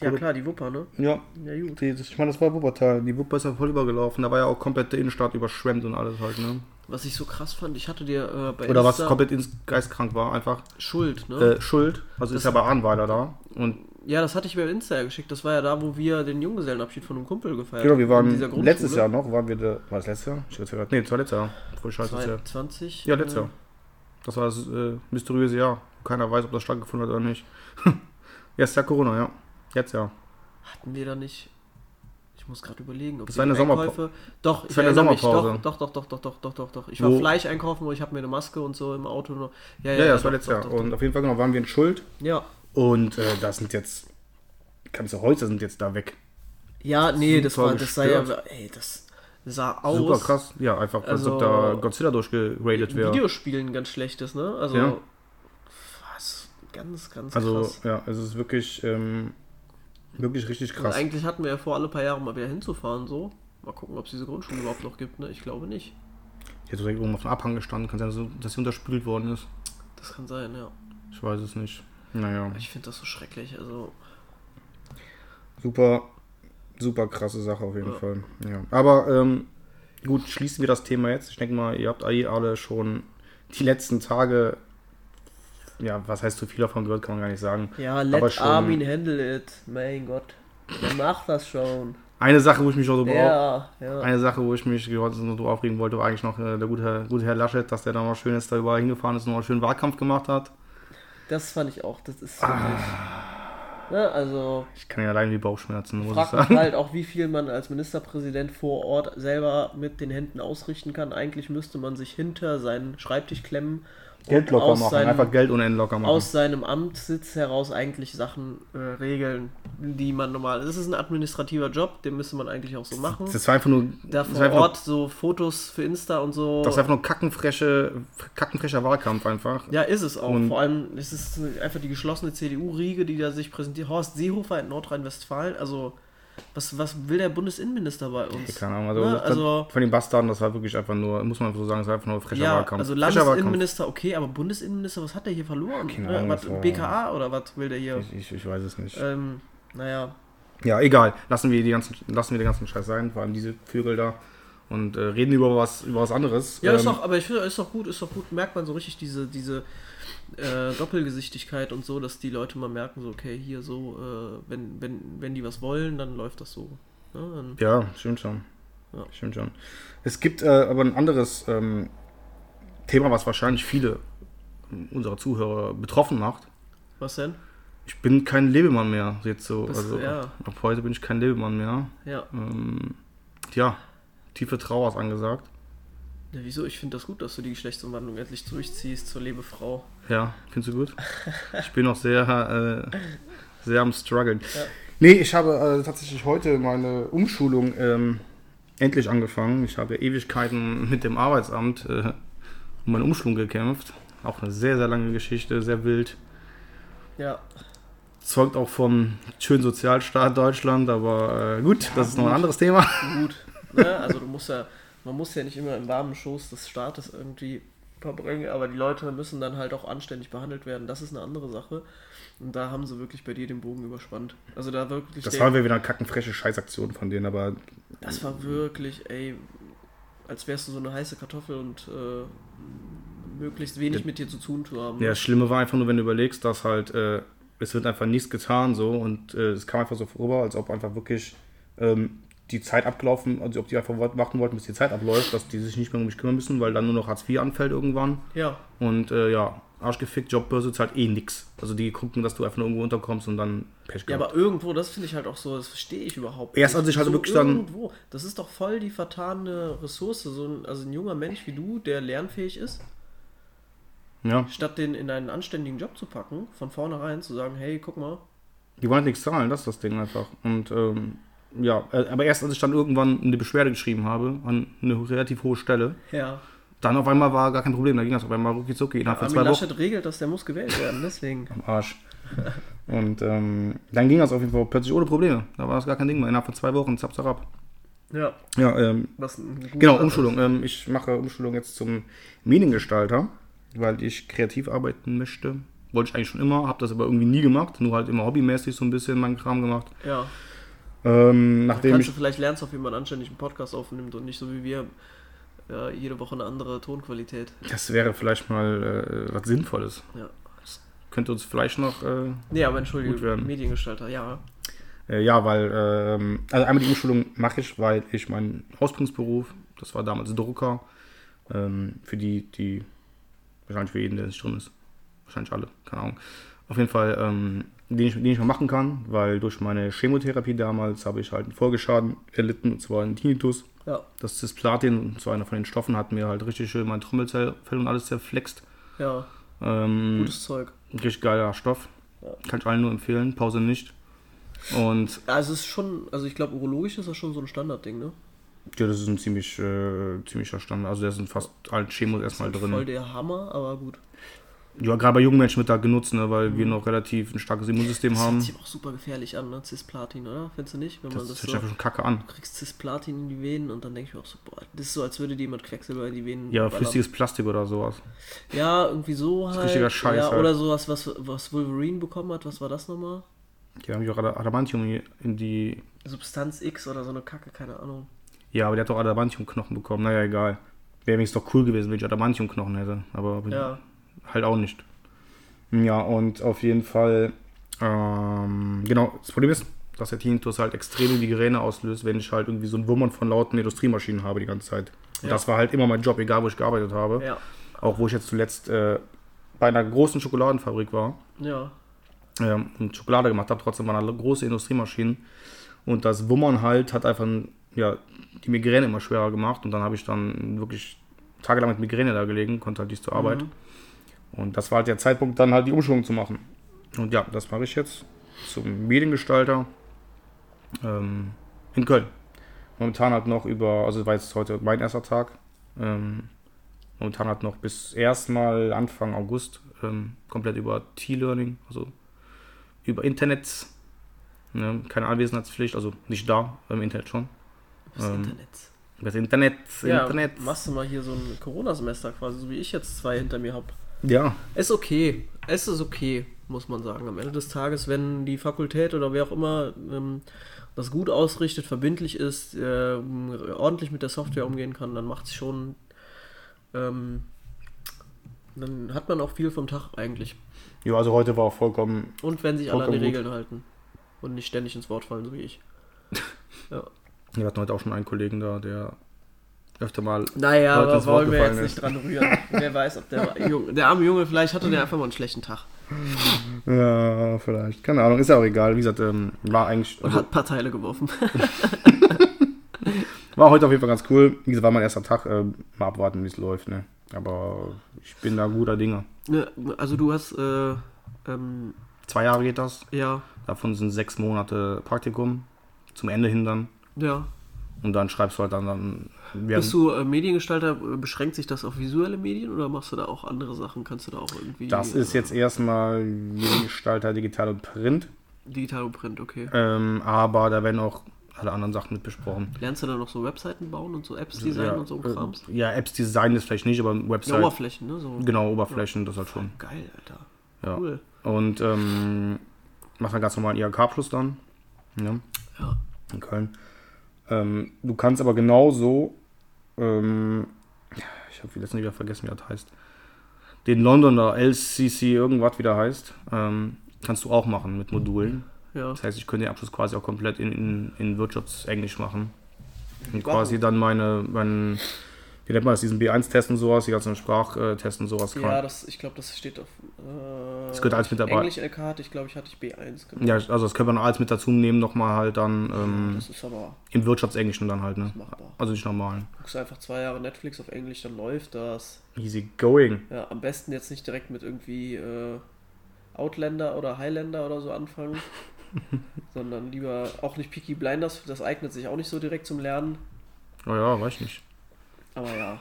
S2: Der
S3: Ja klar, die Wupper, ne?
S2: Ja,
S3: Ja gut.
S2: die, das, ich meine, das war Wuppertal. Die Wupper ist ja voll übergelaufen. Da war ja auch komplett die Innenstadt überschwemmt und alles halt, ne?
S3: Was ich so krass fand, ich hatte dir äh, bei
S2: Oder was
S3: Insta-
S2: komplett ins geistkrank war, einfach
S3: Schuld, ne?
S2: äh, Schuld. Also ist
S3: Das-
S2: ja bei Ahnweiler da. Und
S3: ja, das hatte ich mir bei Insta ja geschickt. Das war ja da, wo wir den Junggesellenabschied von einem Kumpel gefeiert
S2: genau, wir waren letztes Jahr noch, waren wir da, war das letztes Jahr? Ich hab's ja grad- Nee, das war letztes Jahr. Voll scheiße, das Jahr.
S3: 2020.
S2: Ja, letztes
S3: äh,
S2: Jahr. Das war das äh, mysteriöse Jahr. Keiner weiß, ob das stattgefunden hat oder nicht. Jetzt ja Corona, ja. Jetzt ja.
S3: Hatten wir da nicht. Ich muss gerade überlegen, ob
S2: Das war eine Sommerpa-
S3: Einkäufe. Doch, ich
S2: war eine. Sommerpause.
S3: Doch, doch, doch, doch, doch, doch, doch, doch. Ich war
S2: Wo-
S3: Fleisch einkaufen und ich habe mir eine Maske und so im Auto noch.
S2: Ja, ja, das war
S3: doch,
S2: letztes
S3: doch,
S2: Jahr. Und auf jeden Fall genau, waren wir in Schuld.
S3: Ja.
S2: Und äh, das sind jetzt. Ganze Häuser sind jetzt da weg.
S3: Ja, nee, das war, das sah ja, ey, das sah aus.
S2: Super krass. Ja, einfach, als ob
S3: Also-
S2: da Godzilla durchgeradet wäre.
S3: Videospielen ganz schlechtes, ne? Also
S2: Ja.
S3: was ganz, ganz
S2: Also,
S3: krass.
S2: ja, es ist wirklich, ähm, wirklich richtig
S3: Und
S2: krass.
S3: eigentlich hatten wir ja vor, alle paar Jahre mal wieder hinzufahren, so. Mal gucken, ob es diese Grundschule überhaupt noch gibt, ne? Ich glaube nicht.
S2: Hier ist direkt oben auf dem Abhang gestanden. Kann sein, dass- dass sie unterspült worden ist.
S3: Das kann sein, ja.
S2: Ich weiß es nicht. Naja,
S3: Ich finde das so schrecklich, also.
S2: super, super krasse Sache auf jeden
S3: Ja.
S2: Fall. Ja. Aber ähm, gut, schließen wir das Thema jetzt. Ich denke mal, ihr habt eh alle schon die letzten Tage, ja, was heißt zu viel davon gehört, kann man gar nicht sagen.
S3: Ja,
S2: Aber
S3: let
S2: schon-
S3: Armin handle it. Mein Gott. Der macht das schon.
S2: Eine Sache, wo ich mich auch so
S3: Ja, ja.
S2: Eine Sache, wo ich mich heute so aufregen wollte, war eigentlich noch äh, der gute Herr, gute Herr Laschet, dass der da mal schön jetzt da überall hingefahren ist und einen schönen Wahlkampf gemacht hat.
S3: Das fand ich auch. Das ist wirklich. Ne, also,
S2: Ich kann ja allein wie Bauchschmerzen, muss ich sagen.
S3: halt auch, wie viel man als Ministerpräsident vor Ort selber mit den Händen ausrichten kann. Eigentlich müsste man sich hinter seinen Schreibtisch klemmen
S2: Geld locker machen,
S3: seinem-
S2: einfach Geld ohne Ende locker machen.
S3: aus seinem Amtssitz heraus eigentlich Sachen äh, regeln, die man normal. Das ist ein administrativer Job, den müsste man eigentlich auch so machen.
S2: das war einfach nur,
S3: Da vor Ort so Fotos für Insta und so.
S2: nur, das war einfach nur kackenfresche, kackenfrescher Wahlkampf einfach.
S3: ja, ist es auch.
S2: Und-
S3: Vor allem ist es einfach die geschlossene CDU-Riege, die da sich präsentiert. Horst Seehofer in Nordrhein-Westfalen. Also, was, was will der Bundesinnenminister bei uns?
S2: Keine Ahnung, also,
S3: Ne,
S2: das-
S3: also-
S2: von den Bastarden, das war wirklich einfach nur, muss man so sagen, das war einfach nur frecher
S3: Ja,
S2: Wahlkampf.
S3: also. Landesinnenminister, okay, aber Bundesinnenminister, was hat der hier verloren?
S2: Keine
S3: Ne,
S2: Ahnung,
S3: was, BKA oder was will der hier?
S2: Ich, ich, ich weiß es nicht.
S3: Ähm, naja,
S2: Ja, egal. Lassen wir, die ganzen, lassen wir den ganzen Scheiß sein, vor allem diese Vögel da. Und äh, reden über was, über was anderes.
S3: Ja, ist
S2: Ähm,
S3: doch, aber ich finde, ist doch gut, ist doch gut, merkt man so richtig diese, diese äh, Doppelgesichtigkeit und so, dass die Leute mal merken, so, okay, hier so, äh, wenn, wenn, wenn die was wollen, dann läuft das so. Ne?
S2: Ja, stimmt schon.
S3: Ja.
S2: Stimmt schon. Es gibt äh, aber ein anderes ähm, Thema, was wahrscheinlich viele unserer Zuhörer betroffen macht.
S3: was denn?
S2: Ich bin kein Lebemann mehr. Jetzt so,
S3: Das-
S2: also
S3: ja.
S2: ab heute bin ich kein Lebemann mehr.
S3: Ja.
S2: Ähm, tja, tiefe Trauer ist angesagt.
S3: ja wieso? Ich finde das gut, dass du die Geschlechtsumwandlung endlich durchziehst zur Lebefrau.
S2: Ja, findest du gut? Ich bin noch sehr, äh, sehr am struggeln.
S3: Ja.
S2: Nee, ich habe äh, tatsächlich heute meine Umschulung ähm, endlich angefangen. Ich habe Ewigkeiten mit dem Arbeitsamt äh, um meine Umschulung gekämpft. Auch eine sehr, sehr lange Geschichte, sehr wild.
S3: Ja.
S2: Zeugt auch vom schönen Sozialstaat Deutschland, aber äh, gut, das ist noch ein
S3: gut.
S2: anderes Thema.
S3: Gut. ne? Also du musst ja, man muss ja nicht immer im warmen Schoß des Staates irgendwie verbringen, aber die Leute müssen dann halt auch anständig behandelt werden. Das ist eine andere Sache. Und da haben sie wirklich bei dir den Bogen überspannt. Also da wirklich.
S2: Das
S3: der-
S2: war wieder eine kackenfresche Scheißaktion von denen, aber
S3: Das war wirklich, ey, als wärst du so eine heiße Kartoffel und äh, möglichst wenig mit dir zu tun zu haben.
S2: Ja, das Schlimme war einfach nur, wenn du überlegst, dass halt, äh, es wird einfach nichts getan so und äh, es kam einfach so vorüber, als ob einfach wirklich ähm, die Zeit abgelaufen, also ob die einfach warten wollten, bis die Zeit abläuft, dass die sich nicht mehr um mich kümmern müssen, weil dann nur noch Hartz IV anfällt irgendwann.
S3: Ja,
S2: Und äh, ja, arschgefickt, Jobbörse zahlt eh nix. Also die gucken, dass du einfach nur irgendwo unterkommst und dann Pech
S3: Ja,
S2: gehabt.
S3: aber irgendwo, das finde ich halt auch so, das verstehe ich überhaupt
S2: Erst als ich halt wirklich dann-
S3: Irgendwo, das ist doch voll die vertane Ressource. So ein, also ein junger Mensch wie du, der lernfähig ist,
S2: ja,
S3: statt den in einen anständigen Job zu packen, von vornherein zu sagen, hey, guck mal,
S2: die wollen nichts zahlen, das ist das Ding einfach. Und ähm, ja, äh, aber erst als ich dann irgendwann eine Beschwerde geschrieben habe, an eine relativ hohe Stelle,
S3: ja,
S2: dann auf einmal war gar kein Problem, da ging das auf einmal rucki zucki von
S3: Armin
S2: zwei Wochen.
S3: Laschet regelt, dass der muss gewählt werden, deswegen.
S2: am Arsch. Und ähm, dann ging das auf jeden Fall plötzlich ohne Probleme. Da war das gar kein Ding mehr. Innerhalb von zwei Wochen, zap, zap, ab.
S3: Ja,
S2: Ja, ähm, genau. Umschulung. Ähm, ich mache Umschulung jetzt zum Mediengestalter, weil ich kreativ arbeiten möchte. Wollte ich eigentlich schon immer, habe das aber irgendwie nie gemacht. Nur halt immer hobbymäßig so ein bisschen meinen Kram gemacht.
S3: Ja,
S2: Ähm, nachdem
S3: kannst du
S2: ich.
S3: vielleicht lernst, auf wie man anständig einen Podcast aufnimmt und nicht so wie wir ja, jede Woche eine andere Tonqualität.
S2: Das wäre vielleicht mal äh, was Sinnvolles.
S3: Ja.
S2: Könnte uns vielleicht noch. Äh,
S3: Nee, aber entschuldige. Mediengestalter, ja.
S2: Äh, ja, weil, ähm, also einmal die Umschulung mache ich, weil ich meinen Ausbildungsberuf, das war damals Drucker, ähm, für die, die, wahrscheinlich für jeden, der nicht drin ist, wahrscheinlich alle, keine Ahnung, auf jeden Fall, ähm, den, ich, den ich mal machen kann, weil durch meine Chemotherapie damals habe ich halt einen Folgeschaden erlitten, und zwar einen Tinnitus.
S3: Ja,
S2: Das Cisplatin, so einer von den Stoffen, hat mir halt richtig schön mein Trommelfell und alles zerflext.
S3: ja,
S2: Ähm,
S3: gutes Zeug.
S2: richtig geiler Stoff.
S3: Ja.
S2: Kann ich allen nur empfehlen, Pause nicht. Und
S3: Also es ist schon, also ich glaube, urologisch ist das schon so ein Standardding, ne?
S2: Ja, das ist ein ziemlich, äh, ziemlicher Standard. Also da sind fast alle Chemos erstmal
S3: Voll
S2: drin.
S3: der Hammer, aber gut.
S2: Ja, gerade bei jungen Menschen wird da genutzt, ne, weil wir noch relativ ein starkes Immunsystem
S3: Das hört
S2: haben.
S3: sich aber auch super gefährlich an, ne? Cisplatin, oder? Findest du nicht? Wenn man
S2: Das,
S3: das,
S2: hört sich
S3: so.
S2: einfach schon kacke an.
S3: Du kriegst Cisplatin in die Venen und dann denke ich mir auch so, boah, das ist so, als würde dir jemand Quecksilber in die Venen
S2: Ja,
S3: ballern.
S2: flüssiges Plastik oder sowas.
S3: Ja, irgendwie so halt.
S2: richtiger Scheiß
S3: ja,
S2: halt.
S3: Oder sowas, was, was Wolverine bekommen hat. Was war das nochmal?
S2: Die haben ja auch Ada- Adamantium in die.
S3: Substanz X oder so eine Kacke, keine Ahnung.
S2: Ja, aber der hat doch Adamantium-Knochen bekommen. Naja, egal. Wäre wenigstens doch cool gewesen, wenn ich Adamantium-Knochen hätte. Aber
S3: Ja.
S2: Halt auch nicht. Ja, und auf jeden Fall, ähm, genau, das Problem ist, dass der Tinnitus halt extreme Migräne auslöst, wenn ich halt irgendwie so ein Wummern von lauten Industriemaschinen habe die ganze Zeit. Und
S3: Ja.
S2: das war halt immer mein Job, egal wo ich gearbeitet habe.
S3: Ja.
S2: Auch wo ich jetzt zuletzt äh, bei einer großen Schokoladenfabrik war
S3: Ja.
S2: ähm, und Schokolade gemacht habe, trotzdem waren da große Industriemaschinen. Und das Wummern halt hat einfach ja, die Migräne immer schwerer gemacht. Und dann habe ich dann wirklich tagelang mit Migräne da gelegen, konnte halt nicht zur Arbeit.
S3: Mhm.
S2: Und das war halt der Zeitpunkt, dann halt die Umschulung zu machen. Und ja, das mache ich jetzt zum Mediengestalter ähm, in Köln. Momentan halt noch über, also war jetzt heute mein erster Tag. Ähm, momentan halt noch bis erstmal Anfang August ähm, komplett über T-Learning, also über Internet. Ne, keine Anwesenheitspflicht, also nicht da, im Internet schon.
S3: Das
S2: Ähm,
S3: Internet.
S2: Das Internet,
S3: Ja,
S2: Internet.
S3: machst du mal hier so ein Corona-Semester quasi, so wie ich jetzt zwei hinter mir habe.
S2: Ja,
S3: Ist okay. Es ist okay, muss man sagen. Am Ende des Tages, wenn die Fakultät oder wer auch immer ähm, das gut ausrichtet, verbindlich ist, ähm, ordentlich mit der Software umgehen kann, dann macht es schon. Ähm, dann hat man auch viel vom Tag eigentlich.
S2: ja, also heute war auch vollkommen
S3: Und wenn sich alle an die
S2: Vollkommen gut.
S3: Regeln halten. Und nicht ständig ins Wort fallen, so wie ich. Ja.
S2: Wir hatten heute auch schon einen Kollegen da, der öfter mal.
S3: Naja, aber wollen wir jetzt
S2: gefallen
S3: nicht dran rühren. Wer weiß, ob der Junge, der arme Junge, vielleicht hatte der einfach mal einen schlechten Tag.
S2: Ja, vielleicht. Keine Ahnung, ist ja auch egal. Wie gesagt, ähm, war eigentlich.
S3: Und
S2: Also,
S3: hat ein paar Teile geworfen.
S2: war heute auf jeden Fall ganz cool. Wie gesagt, war mein erster Tag. Ähm, mal abwarten, wie es läuft, ne? Aber ich bin da guter Dinge.
S3: Ne, Also du hast, äh, ähm,
S2: Zwei Jahre geht das.
S3: ja,
S2: Davon sind sechs Monate Praktikum. Zum Ende hin dann.
S3: ja.
S2: Und dann schreibst du halt dann. dann während-
S3: Bist du äh, Mediengestalter, äh, beschränkt sich das auf visuelle Medien oder machst du da auch andere Sachen? Kannst du da auch irgendwie...
S2: das ist
S3: äh,
S2: jetzt erstmal Gestalter digital und Print.
S3: Digital und Print, okay.
S2: Ähm, aber da werden auch alle anderen Sachen mit besprochen.
S3: Lernst du dann noch so Webseiten bauen und so Apps designen und so ein Krams?
S2: äh, ja, Apps designen ist vielleicht nicht, aber
S3: Ja,
S2: Website.
S3: Oberflächen, ne? So.
S2: Genau, Oberflächen, das halt schon.
S3: Geil, Alter.
S2: Ja.
S3: Cool.
S2: Und ähm, mach dann ganz normal IHK Plus dann. Ne?
S3: Ja.
S2: In Köln. Ähm, du kannst aber genauso, ähm, ich habe letztens wieder vergessen, wie das heißt. Den Londoner LCC irgendwas wieder heißt, ähm, kannst du auch machen mit Modulen.
S3: Ja.
S2: Das heißt, ich könnte den Abschluss quasi auch komplett in, in, in Wirtschaftsenglisch machen. Und quasi dann meine, mein, wie nennt man das, diesen B1-Test und sowas, die ganzen Sprachtests und sowas kann.
S3: Ja, das, ich glaube, das steht auf. Äh,
S2: Das gehört alles mit dabei.
S3: Englisch LK hatte ich, glaube ich, hatte ich B1 gemacht.
S2: Ja, also das können wir noch alles mit dazu nehmen, nochmal halt dann ähm,
S3: Das ist aber
S2: im Wirtschaftsenglischen dann halt, ne? Also nicht normalen.
S3: Guckst einfach zwei Jahre Netflix auf Englisch, dann läuft das.
S2: Easy going.
S3: Ja, am besten jetzt nicht direkt mit irgendwie äh, Outlander oder Highlander oder so anfangen. sondern lieber auch nicht Peaky Blinders, das eignet sich auch nicht so direkt zum Lernen.
S2: Oh ja, weiß nicht.
S3: Aber ja.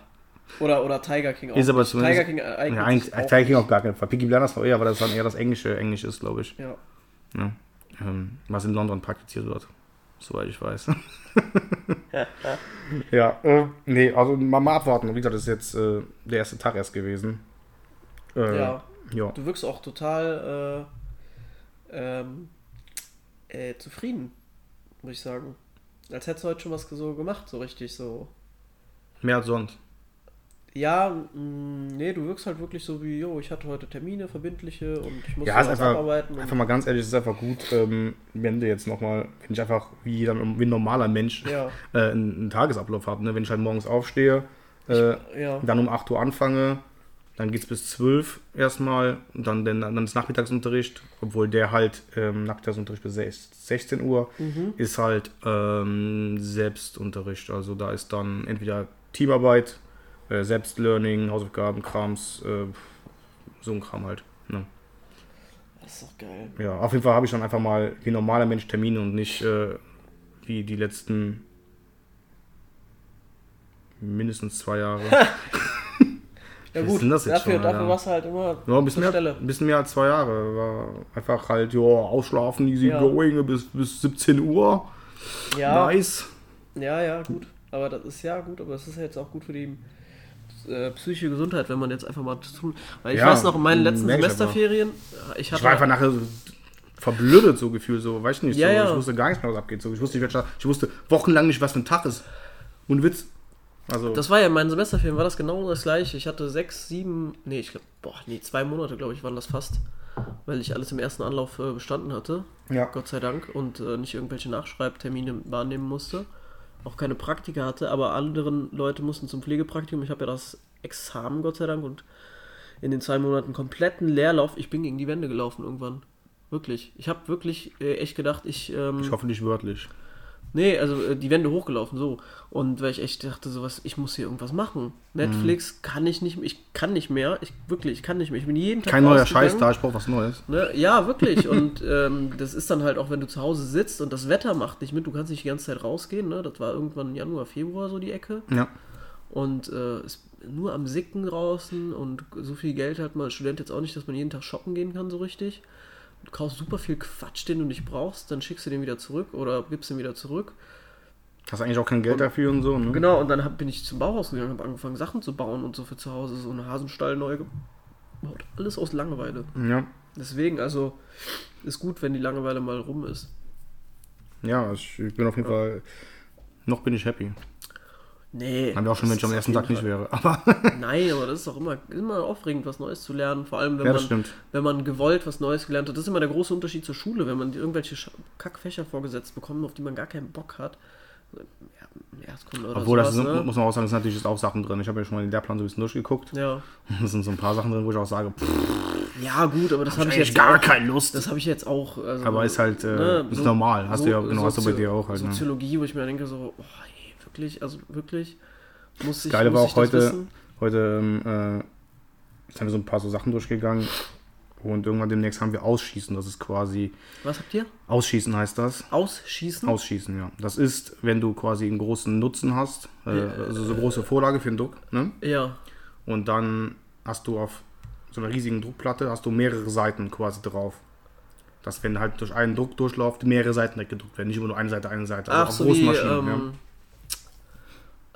S3: Oder, oder Tiger King auch.
S2: Ist aber zumindest-
S3: Tiger King eignet
S2: Ja, eigentlich
S3: auch
S2: ich
S3: nicht.
S2: auch gar keinen Fall. Peaky Blinders war eher, weil das dann eher das englische Englisch ist, glaube ich.
S3: Ja.
S2: Ne? Ähm, was in London praktiziert wird. Soweit ich weiß. ja, äh, nee, also mal, mal abwarten. Wie gesagt, das ist jetzt äh, der erste Tag erst gewesen. Äh,
S3: ja.
S2: ja.
S3: Du wirkst auch total äh, ähm, äh, zufrieden, muss ich sagen. Als hättest du heute schon was so gemacht, so richtig so.
S2: Mehr als sonst.
S3: Ja, mh, nee, du wirkst halt wirklich so wie, jo, ich hatte heute Termine, verbindliche und ich muss
S2: Ja, ist einfach,
S3: abarbeiten.
S2: einfach mal ganz ehrlich, es ist einfach gut, ähm, wenn du jetzt nochmal, wenn ich einfach wie, jeder, wie ein normaler Mensch
S3: ja,
S2: äh, einen, einen Tagesablauf habe. Ne? Wenn ich halt morgens aufstehe, äh,
S3: ja,
S2: dann um 8 Uhr anfange, dann geht es bis 12 erstmal, und dann, dann, dann ist Nachmittagsunterricht, obwohl der halt ähm, Nachmittagsunterricht bis 6 16 Uhr
S3: mhm.
S2: ist halt ähm, Selbstunterricht. Also da ist dann entweder Teamarbeit, äh, Selbstlearning, Hausaufgaben, Krams, äh, so ein Kram halt. Ne?
S3: das ist doch geil.
S2: Ja, auf jeden Fall habe ich dann einfach mal wie normaler Mensch Termine und nicht äh, wie die letzten mindestens zwei Jahre.
S3: Ja gut,
S2: das jetzt
S3: dafür,
S2: schon,
S3: dafür
S2: Alter?
S3: warst du halt immer
S2: Ja, ein bisschen, mehr,
S3: Stelle.
S2: ein bisschen mehr als zwei Jahre. War einfach halt, ja, ausschlafen, easy
S3: Ja.
S2: going bis, bis 17 Uhr.
S3: Ja,
S2: Nice.
S3: ja, ja, gut. Aber das ist ja gut, aber es ist ja jetzt auch gut für die äh, psychische Gesundheit, wenn man jetzt einfach mal zu tun. Weil ich
S2: Ja,
S3: weiß noch, in meinen letzten
S2: ich.
S3: Semesterferien, ich hatte.
S2: Ich war einfach nachher so verblödet, so gefühlt, so, weiß ich nicht. So,
S3: ja.
S2: Ich wusste gar nicht mehr, was abgeht. So, ich, wusste, nicht, welcher- ich wusste wochenlang nicht, was für ein Tag ist. Und Witz. Also,
S3: Das war ja in meinen Semesterferien, war das genau das gleiche. Ich hatte sechs, sieben, nee, ich glaube, boah, nee, zwei Monate, glaube ich, waren das fast. Weil ich alles im ersten Anlauf äh, bestanden hatte,
S2: ja.
S3: Gott sei Dank, und äh, nicht irgendwelche Nachschreibtermine wahrnehmen musste. Auch keine Praktika hatte, aber anderen Leute mussten zum Pflegepraktikum. Ich habe ja das Examen, Gott sei Dank, und in den zwei Monaten kompletten Leerlauf. Ich bin gegen die Wände gelaufen irgendwann. Wirklich. Ich habe wirklich äh, echt gedacht, ich. Ähm,
S2: Ich hoffe nicht wörtlich.
S3: Nee, also äh, die Wände hochgelaufen, so. Und weil ich echt dachte, sowas, ich muss hier irgendwas machen. Netflix kann ich nicht, ich kann nicht mehr. Ich wirklich, ich kann nicht mehr. Ich bin jeden Tag
S2: Kein neuer. Scheiß da, ich brauche was Neues.
S3: Ne? Ja, wirklich. Und ähm, das ist dann halt auch, wenn du zu Hause sitzt und das Wetter macht nicht mit, du kannst nicht die ganze Zeit rausgehen. Ne? Das war irgendwann Januar, Februar so die Ecke.
S2: Ja.
S3: Und äh, ist nur am Sicken draußen und so viel Geld hat man als Student jetzt auch nicht, dass man jeden Tag shoppen gehen kann, so richtig. Du kaufst super viel Quatsch, den du nicht brauchst, dann schickst du den wieder zurück oder gibst den wieder zurück.
S2: Hast eigentlich auch kein Geld dafür und so, ne?
S3: Genau, und dann hab, bin ich zum Bauhaus gegangen, habe angefangen, Sachen zu bauen und so für zu Hause, so einen Hasenstall neu gebaut. Alles aus Langeweile.
S2: Ja.
S3: Deswegen, also, ist gut, wenn die Langeweile mal rum ist.
S2: Ja, ich, ich bin auf jeden Fall. Noch bin ich happy.
S3: Nee.
S2: Haben wir auch schon, wenn ich
S3: das
S2: am
S3: ist
S2: ersten Tag nicht wäre. Aber
S3: Nein, aber das ist auch immer, immer aufregend, was Neues zu lernen. Vor allem, wenn,
S2: ja, das
S3: man,
S2: stimmt.
S3: wenn man gewollt was Neues gelernt hat. Das ist immer der große Unterschied zur Schule, wenn man irgendwelche Kackfächer vorgesetzt bekommt, auf die man gar keinen Bock hat. Ja,
S2: Obwohl, das
S3: sowas,
S2: sind,
S3: ne?
S2: muss man auch sagen, es sind natürlich auch Sachen drin. Ich habe ja schon mal den Lehrplan so ein bisschen durchgeguckt.
S3: Ja.
S2: Es sind so ein paar Sachen drin, wo ich auch sage, pff,
S3: ja, gut, aber das habe ich
S2: eigentlich
S3: jetzt
S2: gar
S3: auch,
S2: keine Lust.
S3: Das habe ich jetzt auch. Also,
S2: Aber ist halt, äh,
S3: ne,
S2: ist normal. Hast du ja- genau, hast du bei dir auch halt, ne?
S3: Soziologie, wo ich mir denke, so, oh, wirklich, also wirklich, muss ich.
S2: Geile war auch
S3: das
S2: heute,
S3: wissen?
S2: heute ähm, äh, haben wir so ein paar so Sachen durchgegangen und irgendwann demnächst haben wir Ausschießen. Das ist quasi,
S3: Was habt ihr?
S2: Ausschießen heißt das.
S3: Ausschießen?
S2: Ausschießen, ja. Das ist, wenn du quasi einen großen Nutzen hast, äh, also so große Vorlage für den Druck, ne?
S3: Ja.
S2: Und dann hast du auf so einer riesigen Druckplatte hast du mehrere Seiten quasi drauf. Dass wenn halt durch einen Druck durchläuft, mehrere Seiten weggedruckt werden. Nicht immer nur eine Seite, eine Seite.
S3: Ach,
S2: auch
S3: so
S2: große
S3: wie,
S2: Maschinen,
S3: ähm,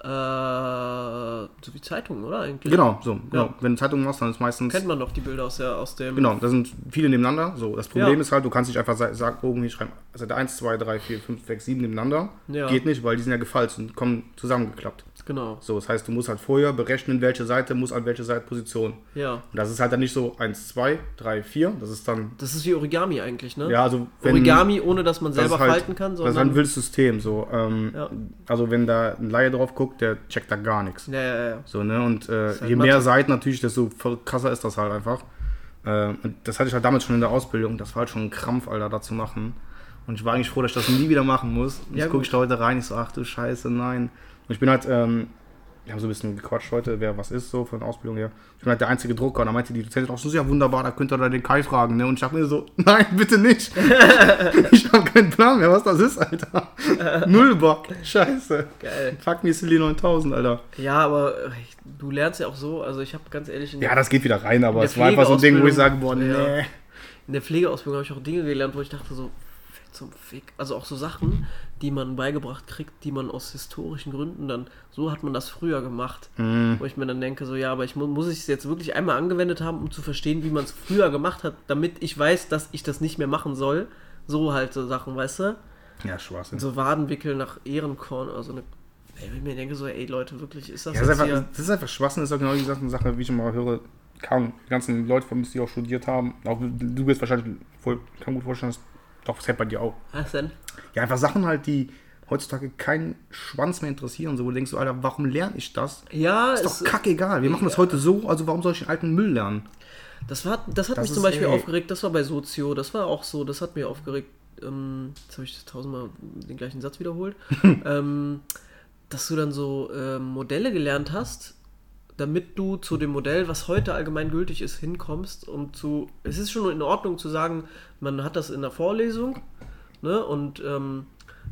S3: Äh, so wie Zeitungen, oder eigentlich?
S2: Genau, so. Genau.
S3: Ja.
S2: Wenn du Zeitungen machst, dann ist meistens.
S3: Kennt man doch die Bilder aus, der, aus dem.
S2: Genau, da sind viele nebeneinander. So, das Problem
S3: Ja.
S2: ist halt, du kannst nicht einfach sa- sagen, oben hier schreiben, also der 1, 2, 3, 4, 5, 6, 7 nebeneinander.
S3: Ja.
S2: Geht nicht, weil die sind ja gefalzt und kommen zusammengeklappt.
S3: Genau.
S2: So, das heißt, du musst halt vorher berechnen, welche Seite muss an welche Seite Position.
S3: Ja.
S2: Und das ist halt dann nicht so 1, 2, 3, 4. Das ist dann.
S3: Das ist wie Origami eigentlich, ne?
S2: Ja, also wenn.
S3: Origami, ohne dass man selber
S2: halt,
S3: falten kann,
S2: Das ist halt
S3: sondern.
S2: ein wildes System. So, ähm,
S3: Ja.
S2: Also wenn da ein Laie drauf guckt, der checkt da gar nichts.
S3: ja, ja, ja.
S2: So, ne? Und äh,
S3: halt
S2: je mehr
S3: Mathe.
S2: Seiten natürlich, desto krasser ist das halt einfach. Äh, und das hatte ich halt damals schon in der Ausbildung. Das war halt schon ein Krampf, Alter, da zu machen. Und ich war eigentlich froh, dass ich das nie wieder machen muss. Und
S3: Ja,
S2: jetzt gucke ich da heute rein, ich so, ach du Scheiße, nein. Und ich bin halt, ähm, wir haben so ein bisschen gequatscht heute, wer was ist, so von der Ausbildung her. Ich bin halt der einzige Drucker. Und da meinte die Dozentin auch so, ja wunderbar, da könnt ihr da den Kai fragen, ne? Und ich dachte mir so, nein, bitte nicht. ich habe keinen Plan mehr, was das ist, Alter. Null Bock. Scheiße.
S3: Geil.
S2: Fuck me Silly 9000, Alter.
S3: Ja, aber du lernst ja auch so, also ich habe ganz ehrlich
S2: Ja, das geht wieder rein, aber es war einfach so ein Ding, wo ich sage, boah, nee.
S3: in der Pflegeausbildung habe ich auch Dinge gelernt, wo ich dachte so, zum Fick. Also auch so Sachen, die man beigebracht kriegt, die man aus historischen Gründen dann, so hat man das früher gemacht.
S2: Mhm.
S3: Wo ich mir dann denke, so ja, aber ich mu muss ich es jetzt wirklich einmal angewendet haben, um zu verstehen, wie man es früher gemacht hat, damit ich weiß, dass ich das nicht mehr machen soll. So halt so Sachen, weißt du?
S2: Ja, Schwachsinn.
S3: So Wadenwickel nach Ehrenkorn, also eine. Ey, wenn ich mir denke, so, ey Leute, wirklich, ist das
S2: Ja, das, ist einfach,
S3: hier.
S2: das ist einfach Schwachsinn, das ist auch genau die Sache, Sache, wie ich immer höre, kaum die ganzen Leute von mir, die auch studiert haben, auch du wirst wahrscheinlich voll, kann gut vorstellen, dass, doch, das hält bei dir auch.
S3: Was denn?
S2: Ja, einfach Sachen halt, die heutzutage keinen Schwanz mehr interessieren, so, wo du denkst, so, Alter, warum lerne ich das?
S3: Ja,
S2: Ist doch kackegal, wir machen das heute so, also warum soll ich den alten Müll lernen?
S3: Das, war, das hat
S2: Das
S3: mich zum Beispiel
S2: ey.
S3: aufgeregt, das war bei Sozio, das war auch so, das hat mir aufgeregt, ähm, jetzt habe ich das tausendmal den gleichen Satz wiederholt, ähm, dass du dann so ähm, Modelle gelernt hast, damit du zu dem Modell, was heute allgemein gültig ist, hinkommst, um zu, es ist schon in Ordnung zu sagen, man hat das in der Vorlesung, ne, und ähm,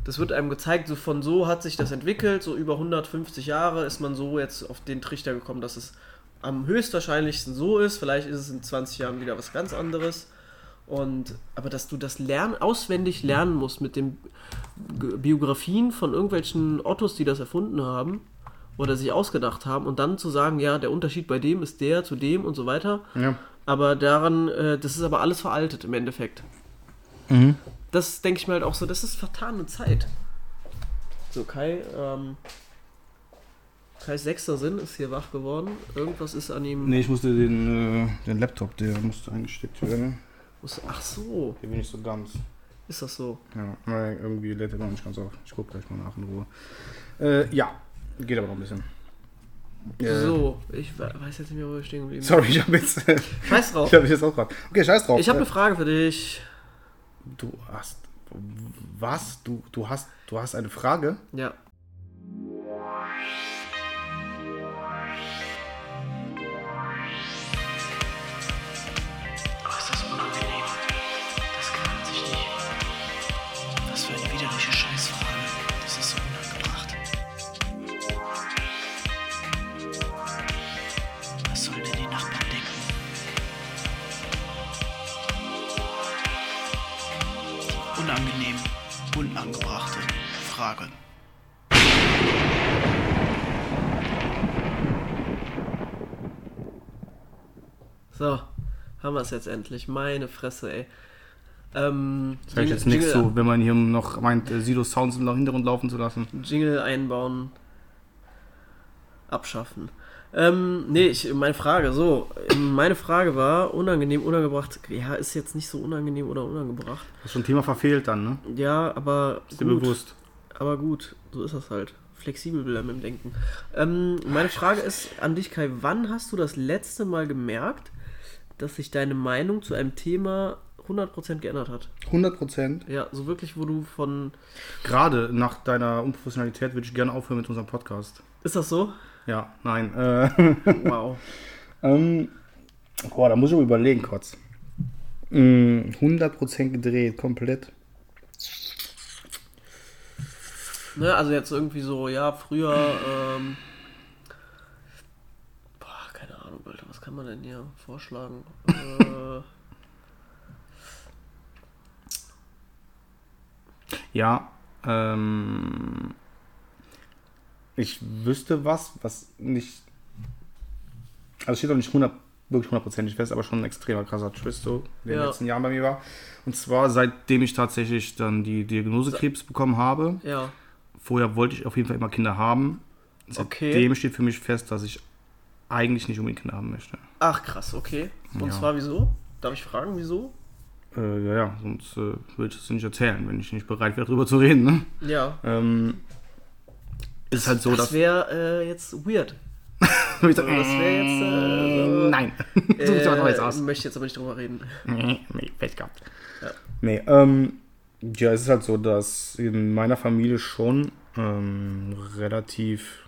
S3: das wird einem gezeigt, so von so hat sich das entwickelt, so über 150 Jahre ist man so jetzt auf den Trichter gekommen, dass es am höchstwahrscheinlichsten so ist. Vielleicht ist es in 20 Jahren wieder was ganz anderes. Und aber dass du das lernen, auswendig lernen musst mit den Biografien von irgendwelchen Ottos, die das erfunden haben oder sich ausgedacht haben und dann zu sagen, ja, der Unterschied bei dem ist der zu dem und so weiter.
S2: Ja.
S3: Aber daran, äh, das ist aber alles veraltet im Endeffekt.
S2: Mhm.
S3: Das denke ich mir halt auch so, das ist vertane Zeit. So, Kai, ähm, Kais sechster Sinn ist hier wach geworden. Irgendwas ist an ihm.
S2: Nee, ich musste den, äh, den Laptop, der musste eingesteckt werden.
S3: Muss, ach so,
S2: Der will nicht so ganz.
S3: ist das so.
S2: Ja, weil irgendwie lädt er noch nicht ganz auf. Ich gucke gleich mal nach in Ruhe. Äh, ja, geht aber noch ein bisschen.
S3: So, ich we- weiß jetzt nicht mehr, wo wir stehen geblieben sind.
S2: Sorry, ich habe jetzt.
S3: Scheiß drauf.
S2: ich habe jetzt auch gerade. Okay, scheiß drauf.
S3: Ich habe
S2: Äh,
S3: eine Frage für dich.
S2: Du hast. Was? Du, du hast. Du hast eine Frage?
S3: Ja.
S1: Frage.
S3: So, haben wir es jetzt endlich. Meine Fresse, ey. Ähm,
S2: Sag ich jetzt nichts zu, wenn man hier noch meint, äh, Sido Sounds im Hintergrund laufen zu lassen.
S3: Jingle einbauen, abschaffen. Ähm, nee, ich, meine Frage, so, meine Frage war, unangenehm, unangebracht, ja, ist jetzt nicht so unangenehm oder unangebracht.
S2: Das ist schon ein Thema verfehlt dann, ne?
S3: Ja, aber
S2: Ist dir
S3: gut,
S2: bewusst.
S3: Aber gut, so ist das halt. Flexibel bleiben im Denken. Ähm, meine Frage ist an dich, Kai, wann hast du das letzte Mal gemerkt, dass sich deine Meinung zu einem Thema 100% geändert hat?
S2: 100 Prozent.
S3: Ja, so wirklich, wo du von...
S2: Gerade nach deiner Unprofessionalität würde ich gerne aufhören mit unserem Podcast.
S3: Ist das so?
S2: Ja, nein. Äh,
S3: Wow.
S2: ähm, boah, da muss ich mal überlegen kurz. Mm, 100% gedreht, komplett.
S3: Ne, also jetzt irgendwie so, ja, früher, ähm, boah, keine Ahnung, Alter, was kann man denn hier vorschlagen? äh,
S2: Ja, ähm, ich wüsste was, was nicht. Also steht doch nicht 100, wirklich hundertprozentig fest, aber schon ein extremer krasser Twist so in den letzten Jahren bei mir war. Und zwar seitdem ich tatsächlich dann die Diagnose Krebs bekommen habe.
S3: Ja.
S2: Vorher wollte ich auf jeden Fall immer Kinder haben.
S3: Okay.
S2: Seitdem steht für mich fest, dass ich eigentlich nicht unbedingt Kinder haben möchte.
S3: Ach krass, okay. Und
S2: Ja.
S3: zwar wieso? Darf ich fragen, wieso?
S2: Äh, ja, ja, sonst äh, würde ich es nicht erzählen, wenn ich nicht bereit wäre, darüber zu reden. Ne?
S3: Ja.
S2: Ähm, ist halt so,
S3: das
S2: dass.
S3: wäre äh, jetzt weird.
S2: das
S3: das wär jetzt, äh, so-
S2: Nein. so sieht aber jetzt
S3: Äh,
S2: aus.
S3: möchte jetzt aber nicht drüber reden.
S2: Nee, nee, Pech gehabt.
S3: Ja.
S2: Nee, ähm, ja, es ist halt so, dass in meiner Familie schon ähm, relativ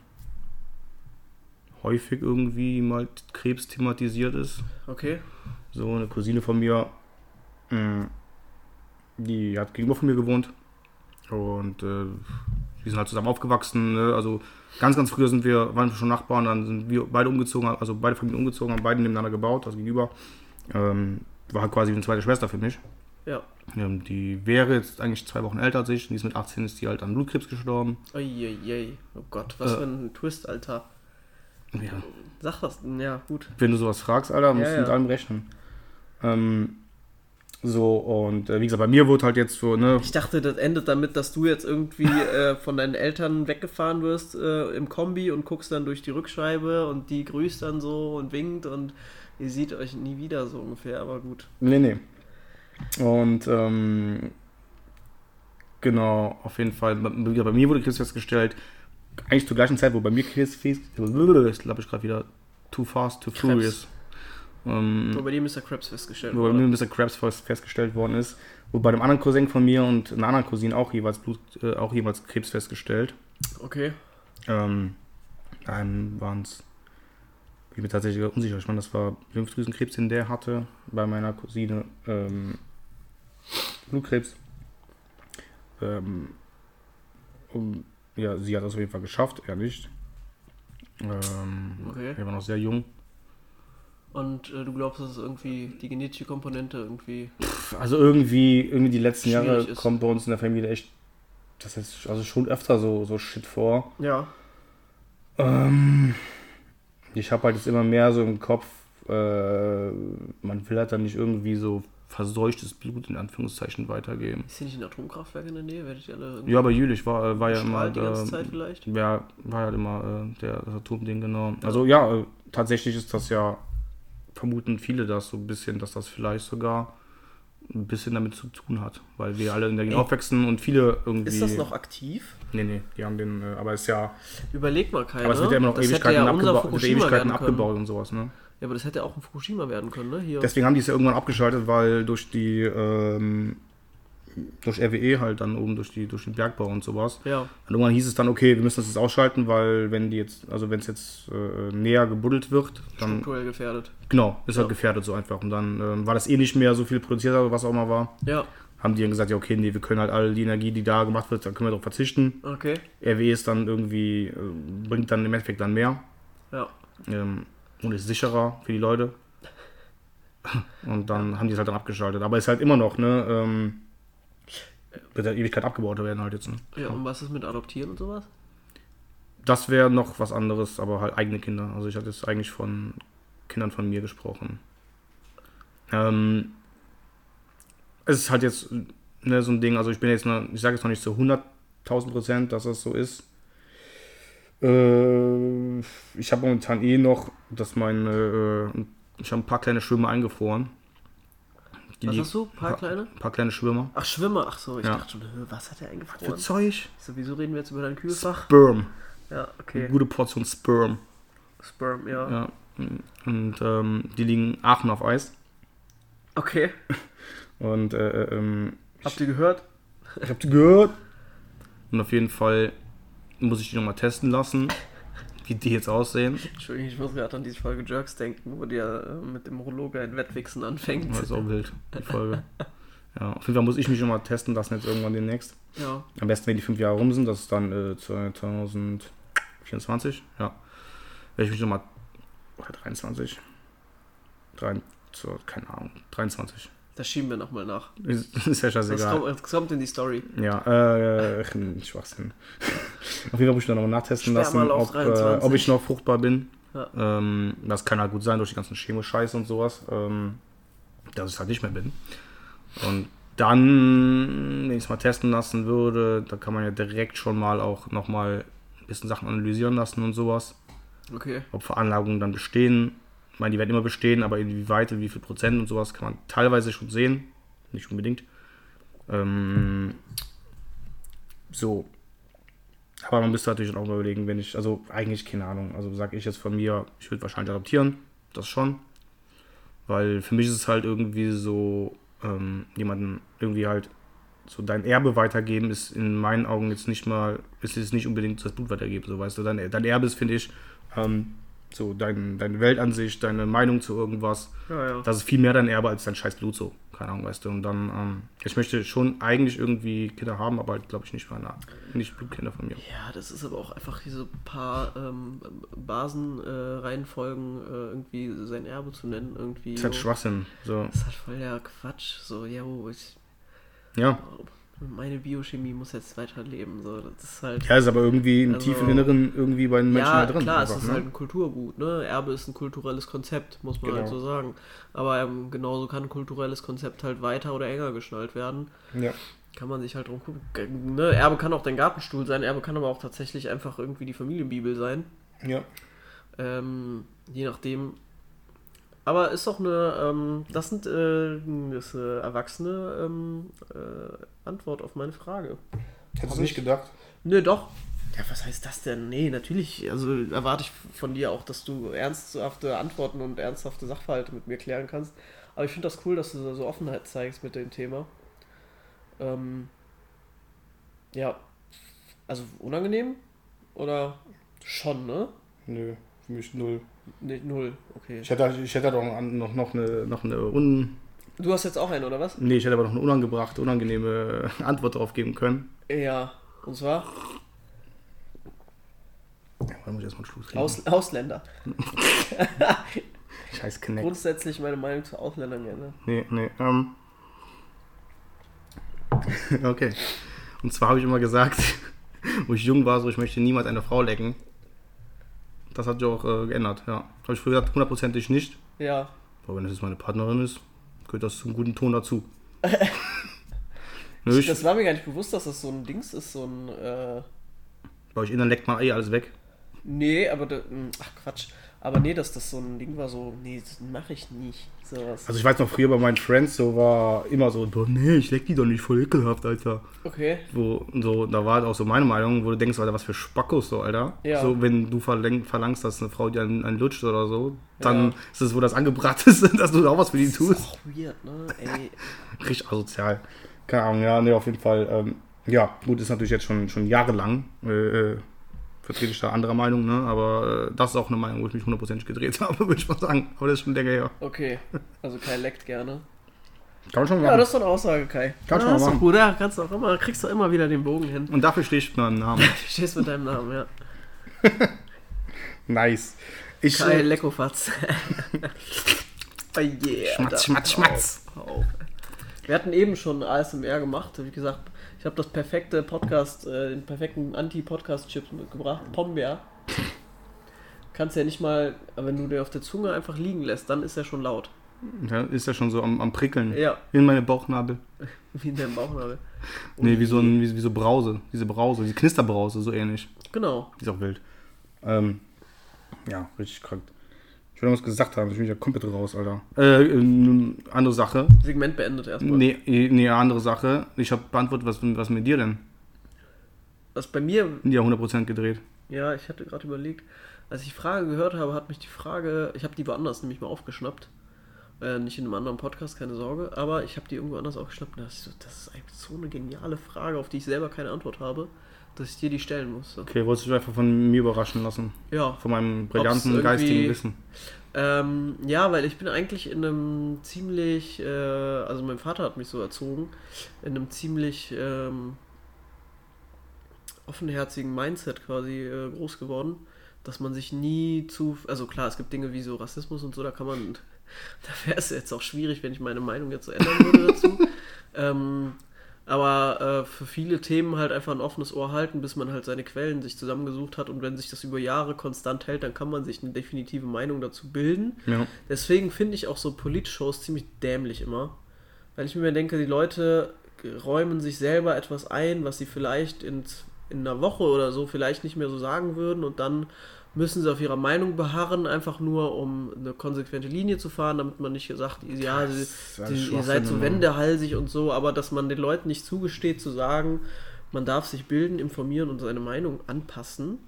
S2: häufig irgendwie mal Krebs thematisiert ist.
S3: Okay.
S2: So, eine Cousine von mir, mh, die hat gegenüber von mir gewohnt. Und äh, wir sind halt zusammen aufgewachsen. Ne? Also ganz, ganz früher sind wir, waren wir schon Nachbarn, dann sind wir beide umgezogen, also beide Familien umgezogen, haben beide nebeneinander gebaut, also gegenüber. Ähm, war halt quasi wie eine zweite Schwester für mich.
S3: Ja.
S2: Ähm, die wäre jetzt eigentlich zwei Wochen älter als ich. Die ist mit 18 ist die halt an Blutkrebs gestorben.
S3: Uiuiui. Oh Gott, was
S2: Äh.
S3: für ein Twist, Alter.
S2: Ja.
S3: Sag das. Ja, gut.
S2: Wenn du sowas fragst, Alter, musst
S3: Ja,
S2: du
S3: ja.
S2: mit allem rechnen. Ähm, so, und äh, wie gesagt, bei mir wurde halt jetzt so, ne,
S3: Ich dachte, das endet damit, dass du jetzt irgendwie äh, von deinen Eltern weggefahren wirst äh, im Kombi und guckst dann durch die Rückscheibe und die grüßt dann so und winkt und ihr seht euch nie wieder so ungefähr, aber gut.
S2: Nee, nee. Und ähm, genau, auf jeden Fall, bei, bei mir wurde Krebs festgestellt, eigentlich zur gleichen Zeit, wo bei mir Krebs fest, ich glaube ich gerade wieder Too Fast, Too. Furious. Ähm,
S3: Nur bei dir Mr. Krabs festgestellt
S2: wo bei
S3: wurde.
S2: mir Mr. Krabs fest, festgestellt worden ist. Und bei einem anderen Cousin von mir und einer anderen Cousine auch jeweils Blut, äh, auch jeweils Krebs festgestellt.
S3: Okay.
S2: Ähm, einem waren es, ich bin mir tatsächlich unsicher, ich meine, das war Lymphdrüsenkrebs, den der hatte, bei meiner Cousine ähm, Blutkrebs. Ähm, und, ja, sie hat das auf jeden Fall geschafft, er nicht. Ähm,
S3: Okay.
S2: Er war noch sehr jung.
S3: Und äh, du glaubst, dass es irgendwie die genetische Komponente irgendwie.
S2: Also irgendwie, irgendwie die letzten Jahre
S3: ist.
S2: kommt bei uns in der Familie echt, das ist also schon öfter so, so Shit vor.
S3: Ja.
S2: Ähm, ich habe halt jetzt immer mehr so im Kopf, äh, man will halt dann nicht irgendwie so verseuchtes Blut in Anführungszeichen weitergeben.
S3: Ist hier nicht ein Atomkraftwerk in der Nähe? Werdet ihr alle
S2: Ja, aber Jülich war, äh, war ja immer,
S3: die ganze
S2: äh,
S3: Zeit vielleicht?
S2: ja, war halt immer äh, der, das Atomding, genau. Also ja, äh, tatsächlich ist das ja, vermuten viele das so ein bisschen, dass das vielleicht sogar ein bisschen damit zu tun hat, weil wir alle in der Gegend aufwachsen und viele irgendwie...
S3: Ist das noch aktiv?
S2: Nee, nee, die haben den, äh, aber ist ja,
S3: Überleg mal keiner.
S2: aber es wird ja immer noch Ewigkeiten,
S3: ja
S2: abgeba Ewigkeiten abgebaut und sowas, ne?
S3: Ja, aber das hätte auch ein Fukushima werden können, ne? Hier.
S2: Deswegen haben die es ja irgendwann abgeschaltet, weil durch die ähm, durch RWE halt dann oben durch die durch den Bergbau und sowas.
S3: ja.
S2: Und irgendwann hieß es dann, okay, wir müssen das jetzt ausschalten, weil wenn die jetzt, also wenn es jetzt äh, näher gebuddelt wird, dann
S3: Strukturell gefährdet.
S2: genau, ist halt
S3: Ja.
S2: gefährdet so einfach. Und dann ähm, war das eh nicht mehr so viel produziert, was auch immer war.
S3: Ja,
S2: Haben die dann gesagt, ja okay, nee, wir können halt all die Energie, die da gemacht wird, dann können wir darauf verzichten.
S3: okay.
S2: RWE ist dann irgendwie, äh, bringt dann im Endeffekt dann mehr.
S3: Ja.
S2: Ähm, und ist sicherer für die Leute. Und dann haben die es halt dann abgeschaltet. Aber ist halt immer noch, ne? Ähm, wird der Ewigkeit abgebaut werden halt jetzt. Ne?
S3: Ja, und was ist mit Adoptieren und sowas?
S2: Das wäre noch was anderes, aber halt eigene Kinder. Also ich hatte jetzt eigentlich von Kindern von mir gesprochen. Ähm, es ist halt jetzt ne, so ein Ding, also ich bin jetzt, noch, ich sage jetzt noch nicht zu 100.000 Prozent, dass das so ist. Äh, ich habe momentan eh noch, dass meine, äh, ich habe ein paar kleine Schwimmer eingefroren. Die
S3: Was hast du? Ein paar kleine?
S2: Ein paar kleine Schwimmer.
S3: Ach, Schwimmer. Ach so, ich
S2: Ja.
S3: dachte schon, was hat er
S2: Für
S3: eingefroren?
S2: Zeug?
S3: So, wieso reden wir jetzt über dein Kühlfach?
S2: Sperm.
S3: Ja, okay.
S2: Eine gute Portion Sperm.
S3: Sperm, ja.
S2: Ja. Und ähm, die liegen Aachen auf Eis.
S3: Okay.
S2: Und äh, äh, ähm,
S3: Habt ihr gehört?
S2: ich habe die gehört. Und auf jeden Fall muss ich die nochmal testen lassen, wie die jetzt aussehen.
S3: Entschuldigung, ich muss gerade an diese Folge Jerks denken, wo der äh, mit dem Urologe ein Wettwichsen anfängt.
S2: Das ist auch wild, die Folge. Ja, auf jeden Fall muss ich mich nochmal testen lassen, jetzt irgendwann demnächst.
S3: Ja.
S2: Am besten, wenn die fünf Jahre rum sind, das ist dann äh, 2024, ja. Werde ich mich nochmal, oder 23, 3, so, keine Ahnung, 23.
S3: Das schieben wir nochmal nach.
S2: Ist, ist ja
S3: Das
S2: scheißegal.
S3: kommt, das kommt in die Story.
S2: Ja, äh, Schwachsinn. Auf jeden Fall muss ich nochmal nachtesten lassen, ob, äh,
S3: 23.
S2: ob ich noch fruchtbar bin.
S3: Ja.
S2: Ähm, das kann halt gut sein durch die ganzen Chemo-Scheiße und sowas, ähm, dass ich halt nicht mehr bin. Und dann, wenn ich es mal testen lassen würde, da kann man ja direkt schon mal auch nochmal ein bisschen Sachen analysieren lassen und sowas.
S3: Okay.
S2: Ob Veranlagungen dann bestehen. Ich meine, die werden immer bestehen, aber inwieweit und wie viel Prozent und sowas kann man teilweise schon sehen. Nicht unbedingt. Ähm, so. Aber man müsste natürlich auch mal überlegen, wenn ich, also eigentlich keine Ahnung, also sage ich jetzt von mir, ich würde wahrscheinlich adoptieren, das schon. Weil für mich ist es halt irgendwie so, ähm, jemanden irgendwie halt so dein Erbe weitergeben ist in meinen Augen jetzt nicht mal, ist es nicht unbedingt das Blut weitergeben, so weißt du. Dein, dein Erbe ist, finde ich, ähm, so dein, deine Weltansicht, deine Meinung zu irgendwas.
S3: Ja, ja.
S2: Das ist viel mehr dein Erbe als dein scheiß Blut so. Keine Ahnung, weißt du. Und dann, ähm, ich möchte schon eigentlich irgendwie Kinder haben, aber glaube ich, nicht meine, nicht Blutkinder von mir.
S3: Ja, das ist aber auch einfach diese paar ähm, Basenreihenfolgen, äh, äh, irgendwie sein Erbe zu nennen, irgendwie.
S2: Das ist halt. Schwachsinn. So,
S3: Das ist halt voll der Quatsch. So, ja, oh, ich,
S2: ja.
S3: Meine Biochemie muss jetzt weiterleben. So, das ist halt.
S2: Ja, ist aber irgendwie im
S3: Also-
S2: tiefen Inneren irgendwie bei den Menschen
S3: ja,
S2: da drin.
S3: klar,
S2: einfach,
S3: es ist
S2: ne?
S3: halt ein Kulturgut, ne? Erbe ist ein kulturelles Konzept, muss man
S2: Genau.
S3: halt so sagen. Aber ähm, genauso kann ein kulturelles Konzept halt weiter oder enger geschnallt werden.
S2: ja.
S3: Kann man sich halt drum gucken. Ne? Erbe kann auch dein Gartenstuhl sein, Erbe kann aber auch tatsächlich einfach irgendwie die Familienbibel sein.
S2: ja.
S3: Ähm, je nachdem. Aber ist doch eine, ähm, das sind äh, das ist eine erwachsene ähm, äh, Antwort auf meine Frage.
S2: Hättest du nicht gedacht?
S3: Nö, doch. Ja, was heißt das denn? Nee, natürlich. Also erwarte ich von dir auch, dass du ernsthafte Antworten und ernsthafte Sachverhalte mit mir klären kannst. Aber ich finde das cool, dass du so Offenheit zeigst mit dem Thema. Ähm, ja. Also unangenehm? Oder schon, ne?
S2: Nö, für mich null.
S3: Nee, null. Okay.
S2: Ich hätte, ich hätte doch noch, noch, eine, noch eine un,
S3: Du hast jetzt auch einen, oder was?
S2: nee, ich hätte aber noch eine unangebrachte, unangenehme Antwort darauf geben können.
S3: Ja. Und zwar
S2: Ja, da muss ich erstmal einen Schluss kriegen.
S3: Aus, Ausländer.
S2: Scheiß Kneck.
S3: Grundsätzlich meine Meinung zu Ausländern gerne.
S2: Nee, nee. Ähm. okay. Und zwar habe ich immer gesagt, wo ich jung war, so ich möchte niemals eine Frau lecken. Das hat sich auch äh, geändert, ja. Habe ich früher gesagt, hundertprozentig nicht.
S3: Ja.
S2: Aber wenn es jetzt meine Partnerin ist, gehört das zum guten Ton dazu. Nö, ich,
S3: Das war mir gar nicht bewusst, dass das so ein Dings ist, so ein. Äh,
S2: bei euch innen leckt man eh alles weg.
S3: nee, aber. da- mh, Ach Quatsch. Aber nee, dass das so ein Ding war, so. Nee, das mache ich nicht. Sowas.
S2: Also ich weiß noch, früher bei meinen Friends so war immer so, boah, nee, ich leck die doch nicht, voll ekelhaft, Alter.
S3: Okay.
S2: Wo, so, da war halt auch so meine Meinung, wo du denkst, Alter, was für Spackos so, Alter.
S3: Ja.
S2: So, wenn du verlang, verlangst, dass eine Frau dir einen, einen lutscht oder so, dann
S3: Ja.
S2: ist es, wo das angebracht ist, dass du auch was für die
S3: Das ist
S2: tust.
S3: auch weird, ne? Ey.
S2: Richtig asozial. Keine Ahnung, ja, nee, auf jeden Fall. Ähm, ja, gut, ist natürlich jetzt schon, schon jahrelang. Äh, äh, vertrete ich da anderer Meinung, ne? Aber äh, das ist auch eine Meinung, wo ich mich hundertprozentig gedreht habe, würde ich mal sagen. Aber das ist schon länger her.
S3: Okay. Also Kai leckt gerne.
S2: Kann schon
S3: Ja,
S2: machen.
S3: das ist doch eine Aussage, Kai.
S2: Kannst du
S3: ja,
S2: mal
S3: ist doch
S2: machen.
S3: gut, ja, kannst du auch immer, kriegst du immer wieder den Bogen hin.
S2: Und dafür stehe ich mit meinem Namen.
S3: Du stehst mit deinem Namen, ja.
S2: nice. Ich,
S3: Kai
S2: äh,
S3: Leckofatz. oh yeah.
S2: Schmatz, schmatz, schmatz.
S3: Hör auf. Wir hatten eben schon ASMR gemacht. Wie gesagt, ich habe das perfekte Podcast, äh, den perfekten Anti-Podcast-Chip mitgebracht. Pombeer. Kannst ja nicht mal, wenn du den auf der Zunge einfach liegen lässt, dann ist er schon laut.
S2: ja, ist ja schon so am, am Prickeln.
S3: Ja,
S2: In meine Bauchnabel.
S3: wie in deinem Bauchnabel.
S2: Nee, wie so, ein, wie, wie so Brause. Diese Brause, diese Knisterbrause, so ähnlich.
S3: Genau.
S2: Die ist auch wild. Ähm, ja, richtig krank. Ich will noch was gesagt haben, ich bin ja komplett raus, Alter. Äh, ähm, andere Sache.
S3: Segment beendet erstmal.
S2: Nee, eh, nee, andere Sache. Ich habe beantwortet, was, was mit dir denn?
S3: Was bei mir,
S2: Ja, 100% gedreht.
S3: ja, ich hatte gerade überlegt, als ich die Frage gehört habe, hat mich die Frage, ich habe die woanders nämlich mal aufgeschnappt. Äh, nicht in einem anderen Podcast, keine Sorge, aber ich habe die irgendwo anders aufgeschnappt. Und da dachte ich so, das ist eigentlich so eine geniale Frage, auf die ich selber keine Antwort habe, dass ich dir die stellen musste.
S2: Okay, wolltest du dich einfach von mir überraschen lassen.
S3: Ja,
S2: Von meinem brillanten geistigen Wissen.
S3: Ähm, ja, weil ich bin eigentlich in einem ziemlich, äh, also mein Vater hat mich so erzogen, in einem ziemlich ähm, offenherzigen Mindset quasi äh, groß geworden, dass man sich nie zu, also klar, es gibt Dinge wie so Rassismus und so, da kann man Da wäre es jetzt auch schwierig, wenn ich meine Meinung jetzt so ändern würde dazu. ähm, aber äh, für viele Themen halt einfach ein offenes Ohr halten, bis man halt seine Quellen sich zusammengesucht hat. Und wenn sich das über Jahre konstant hält, dann kann man sich eine definitive Meinung dazu bilden.
S2: Ja.
S3: Deswegen finde ich auch so Polit-Shows ziemlich dämlich immer. Weil ich mir denke, die Leute räumen sich selber etwas ein, was sie vielleicht in, in einer Woche oder so vielleicht nicht mehr so sagen würden und dann müssen sie auf ihrer Meinung beharren, einfach nur um eine konsequente Linie zu fahren, damit man nicht sagt, ja, sie, sie, ihr seid so wendehalsig und so, aber dass man den Leuten nicht zugesteht zu sagen, man darf sich bilden, informieren und seine Meinung anpassen.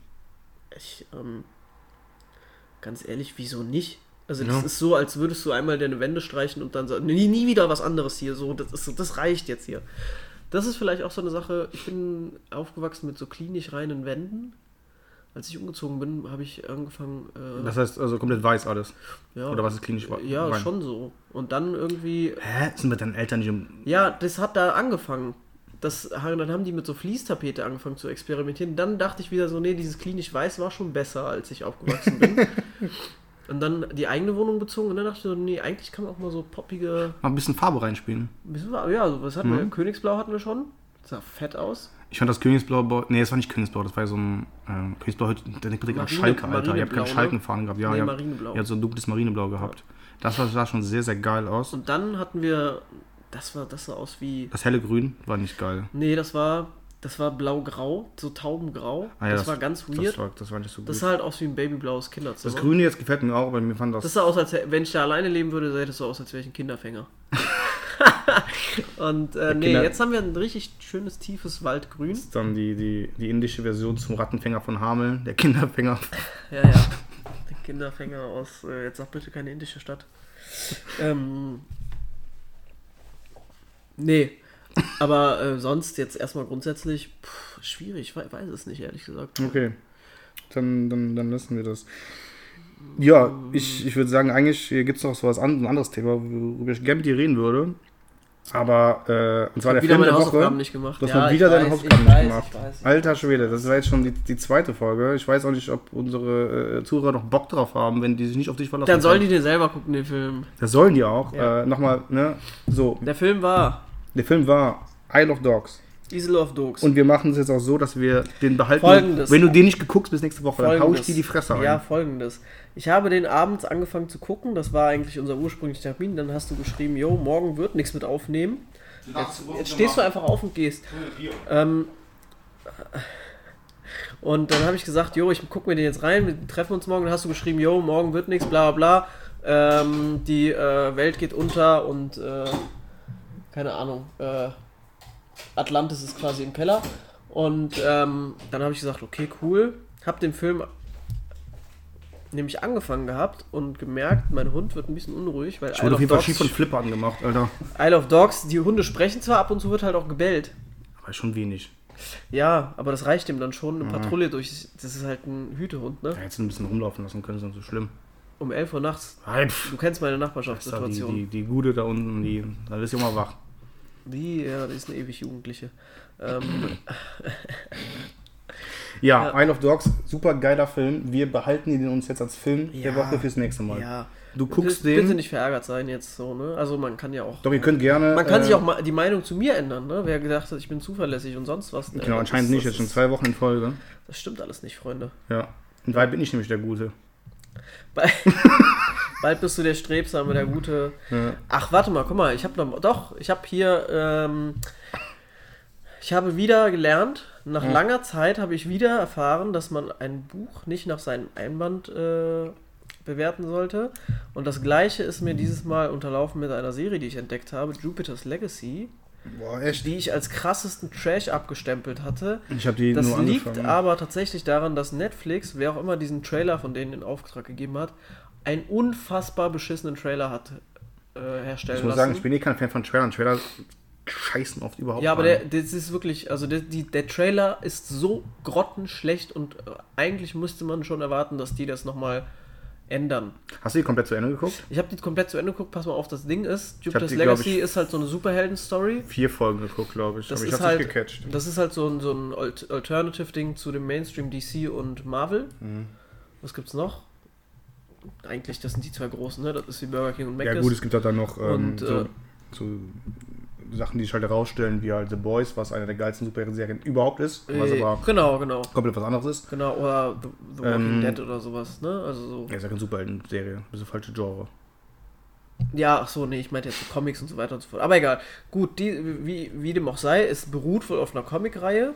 S3: Ich, ähm, ganz ehrlich, wieso nicht? Also das
S2: Ja.
S3: ist so, als würdest du einmal deine Wände streichen und dann sagen, nie, nie wieder was anderes hier. So, das, ist, das reicht jetzt hier. Das ist vielleicht auch so eine Sache. Ich bin aufgewachsen mit so klinisch reinen Wänden. Als ich umgezogen bin, habe ich angefangen. Äh,
S2: Das heißt also komplett weiß alles.
S3: ja,
S2: Oder was ist klinisch wa-
S3: Ja,
S2: rein?
S3: schon so. Und dann irgendwie.
S2: Hä? Sind mit deinen Eltern nicht im.
S3: Ja, das hat da angefangen. Das, dann haben die mit so Fließtapete angefangen zu experimentieren. Dann dachte ich wieder so, nee, dieses klinisch weiß war schon besser, als ich aufgewachsen bin. und dann die eigene Wohnung bezogen und dann dachte ich so, nee, eigentlich kann man auch mal so poppige.
S2: Mal ein bisschen Farbe reinspielen.
S3: Bisschen, ja, so, was hatten
S2: Mhm.
S3: wir? Königsblau hatten wir schon. sah fett aus.
S2: Ich fand das Königsblau, nee, das war nicht Königsblau, das war so ein äh, Königsblau, der denkt direkt an Schalke, Alter. Ihr habt
S3: Marineblau,
S2: keine
S3: ne?
S2: Schalkenfahnen gehabt. Ja,
S3: Nee,
S2: ihr habt, so ein dunkles Marineblau gehabt. Das war, sah schon sehr, sehr geil aus.
S3: Und dann hatten wir, das war, das sah aus wie,
S2: Das helle Grün war nicht geil.
S3: nee, das war, das war blau-grau, so taubengrau.
S2: Ah ja,
S3: das, war ganz weird.
S2: Das war, das war nicht so gut.
S3: Das sah halt aus wie ein babyblaues Kinderzimmer.
S2: Das Grüne jetzt gefällt mir auch, weil mir fand das.
S3: Das sah aus, als wenn ich da alleine leben würde, sähe das so aus, als wäre ich ein Kinderfänger. Und äh, nee,
S2: Kinder-
S3: jetzt haben wir ein richtig schönes, tiefes Waldgrün.
S2: ist dann die, die, die indische Version zum Rattenfänger von Hameln, der Kinderfänger.
S3: Ja, ja. Der Kinderfänger aus, äh, jetzt sag bitte keine indische Stadt. Ähm, nee. Aber äh, sonst jetzt erstmal grundsätzlich pff, schwierig, ich wei- weiß es nicht, ehrlich gesagt.
S2: Okay. Dann, dann, dann lassen wir das. Ja, ich, ich würde sagen, eigentlich gibt es noch so was an, ein anderes Thema, worüber ich gerne mit dir reden würde. Aber, äh, und zwar der
S3: wieder
S2: Film
S3: meine
S2: der
S3: Hausaufgaben
S2: Woche.
S3: nicht gemacht.
S2: Du hast
S3: Ja,
S2: wieder deine
S3: weiß,
S2: Hausaufgaben
S3: ich
S2: nicht gemacht.
S3: ich weiß.
S2: Alter Schwede, das war jetzt schon die, die zweite Folge. Ich weiß auch nicht, ob unsere äh, Zuhörer noch Bock drauf haben, wenn die sich nicht auf dich verlassen
S3: Dann sollen die den selber gucken, den Film.
S2: Das sollen die auch.
S3: Ja.
S2: Äh, Nochmal, ne? So,
S3: Der Film war
S2: der Film war Isle of Dogs.
S3: Isle of Dogs.
S2: Und wir machen es jetzt auch so, dass wir den behalten.
S3: Folgendes.
S2: Wenn du den nicht geguckt bis nächste Woche, dann hau ich
S3: Folgendes.
S2: dir die Fresse rein.
S3: Ja, folgendes. Ich habe den abends angefangen zu gucken, das war eigentlich unser ursprünglicher Termin. Dann hast du geschrieben, jo, morgen wird nichts mit aufnehmen. Jetzt, jetzt stehst du einfach auf und gehst. Ähm, und dann habe ich gesagt, jo, ich gucke mir den jetzt rein, wir treffen uns morgen. Dann hast du geschrieben, jo, morgen wird nichts, bla bla bla. Ähm, die äh, Welt geht unter und äh, keine Ahnung, äh, Atlantis ist quasi im Keller. Und ähm, dann habe ich gesagt, okay, cool. Hab den Film nämlich angefangen gehabt und gemerkt, mein Hund wird ein bisschen unruhig, weil
S2: Ich wurde auf jeden Fall schief von
S3: Dogs,
S2: Flipper angemacht, Alter.
S3: Isle of Dogs, die Hunde sprechen zwar ab und zu wird halt auch gebellt.
S2: Aber schon wenig.
S3: Ja, aber das reicht ihm dann schon. Eine Patrouille durch, das ist halt ein Hütehund, ne?
S2: Ja, jetzt ein bisschen rumlaufen lassen können, ist nicht so schlimm.
S3: Um 11 Uhr nachts.
S2: Pff,
S3: Du kennst meine
S2: doch die,
S3: Nachbarschaftssituation.
S2: die, die Gude da unten, die, da ist sie immer wach.
S3: Die, ja, die ist eine ewig Jugendliche. Ähm,
S2: Ja,
S3: Ja.
S2: Isle of Dogs, super geiler Film. Wir behalten ihn uns jetzt als Film der
S3: Ja.
S2: Woche fürs nächste Mal.
S3: ja.
S2: Du guckst
S3: bitte,
S2: den.
S3: Bitte nicht verärgert sein jetzt so, ne? Also man kann ja auch.
S2: Doch, ihr könnt gerne.
S3: Man kann
S2: äh,
S3: sich auch mal die Meinung zu mir ändern, ne? Wer gedacht hat, ich bin zuverlässig und sonst was. Ne?
S2: Genau, anscheinend
S3: das,
S2: nicht,
S3: das,
S2: jetzt schon zwei Wochen in Folge.
S3: Das stimmt alles nicht, Freunde.
S2: Ja. In Wahrheit bin ich nämlich der Gute.
S3: Bald, bald bist du der Strebsame, der gute.
S2: Ja.
S3: Ach, warte mal, guck mal, ich habe noch. Doch, ich habe hier. Ähm, ich habe wieder gelernt, nach
S2: Ja.
S3: langer Zeit habe ich wieder erfahren, dass man ein Buch nicht nach seinem Einband äh, bewerten sollte. Und das gleiche ist mir dieses Mal unterlaufen mit einer Serie, die ich entdeckt habe, Jupiter's Legacy,
S2: Boah, echt?
S3: die ich als krassesten Trash abgestempelt hatte.
S2: Ich habe die
S3: Das
S2: nur
S3: liegt aber tatsächlich daran, dass Netflix, wer auch immer diesen Trailer von denen in Auftrag gegeben hat, einen unfassbar beschissenen Trailer hat äh, herstellen
S2: ich muss
S3: lassen.
S2: sagen, ich bin eh kein Fan von Trailern. Trailer scheißen oft überhaupt
S3: ja, aber der, das ist wirklich, also der, die, der Trailer ist so grottenschlecht und äh, eigentlich müsste man schon erwarten, dass die das nochmal ändern.
S2: Hast du die komplett zu Ende geguckt?
S3: Ich habe die komplett zu Ende geguckt, pass mal auf, das Ding ist, Jupiter's
S2: die,
S3: Legacy
S2: ich,
S3: ist halt so eine Superhelden-Story.
S2: Vier Folgen geguckt, glaube ich.
S3: Das
S2: aber ich
S3: ist halt,
S2: nicht gecatcht.
S3: das ist halt so ein, so ein Alt- Alternative-Ding zu dem Mainstream DC und Marvel.
S2: Mhm.
S3: Was gibt's noch? Eigentlich, das sind die zwei großen, ne? Das ist wie Burger King und Mc's.
S2: Ja gut, es gibt halt dann noch ähm,
S3: Und,
S2: so,
S3: äh,
S2: so Sachen, die sich halt herausstellen, wie halt The Boys, was eine der geilsten Superhelden-Serien überhaupt ist, was
S3: Äh,
S2: aber
S3: genau, genau.
S2: komplett was anderes ist.
S3: Genau, oder The, The Walking
S2: Ähm,
S3: Dead oder sowas, ne? Also so.
S2: Ja, ist ja keine Superhelden-Serie, das ist ein falsche Genre.
S3: Ja, ach so, nee, ich meinte jetzt Comics und so weiter und so fort. Aber egal. Gut, die, wie, wie dem auch sei, es beruht wohl auf einer Comicreihe.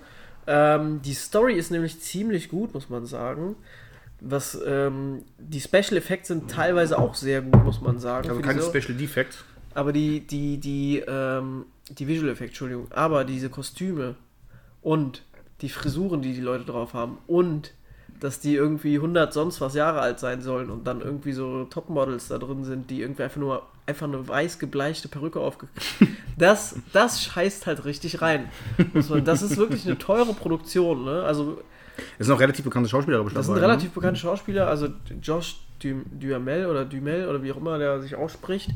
S3: Ähm, die Story ist nämlich ziemlich gut, muss man sagen. Was, ähm, die Special Effects sind teilweise auch sehr gut, muss man sagen.
S2: Also keine Special Defects.
S3: aber die, die, die, ähm, die Visual Effects, Entschuldigung, aber diese Kostüme und die Frisuren, die die Leute drauf haben und dass die irgendwie 100 sonst was Jahre alt sein sollen und dann irgendwie so Topmodels da drin sind, die irgendwie einfach nur einfach eine weiß gebleichte Perücke aufge... Das, das scheißt halt richtig rein. Das ist wirklich eine teure Produktion, ne? Also
S2: Es sind auch relativ bekannte Schauspieler, glaube ich,
S3: das sind
S2: dabei, ne?
S3: relativ bekannte Schauspieler, also Josh Du- Duhamel oder Dumel oder wie auch immer der sich ausspricht,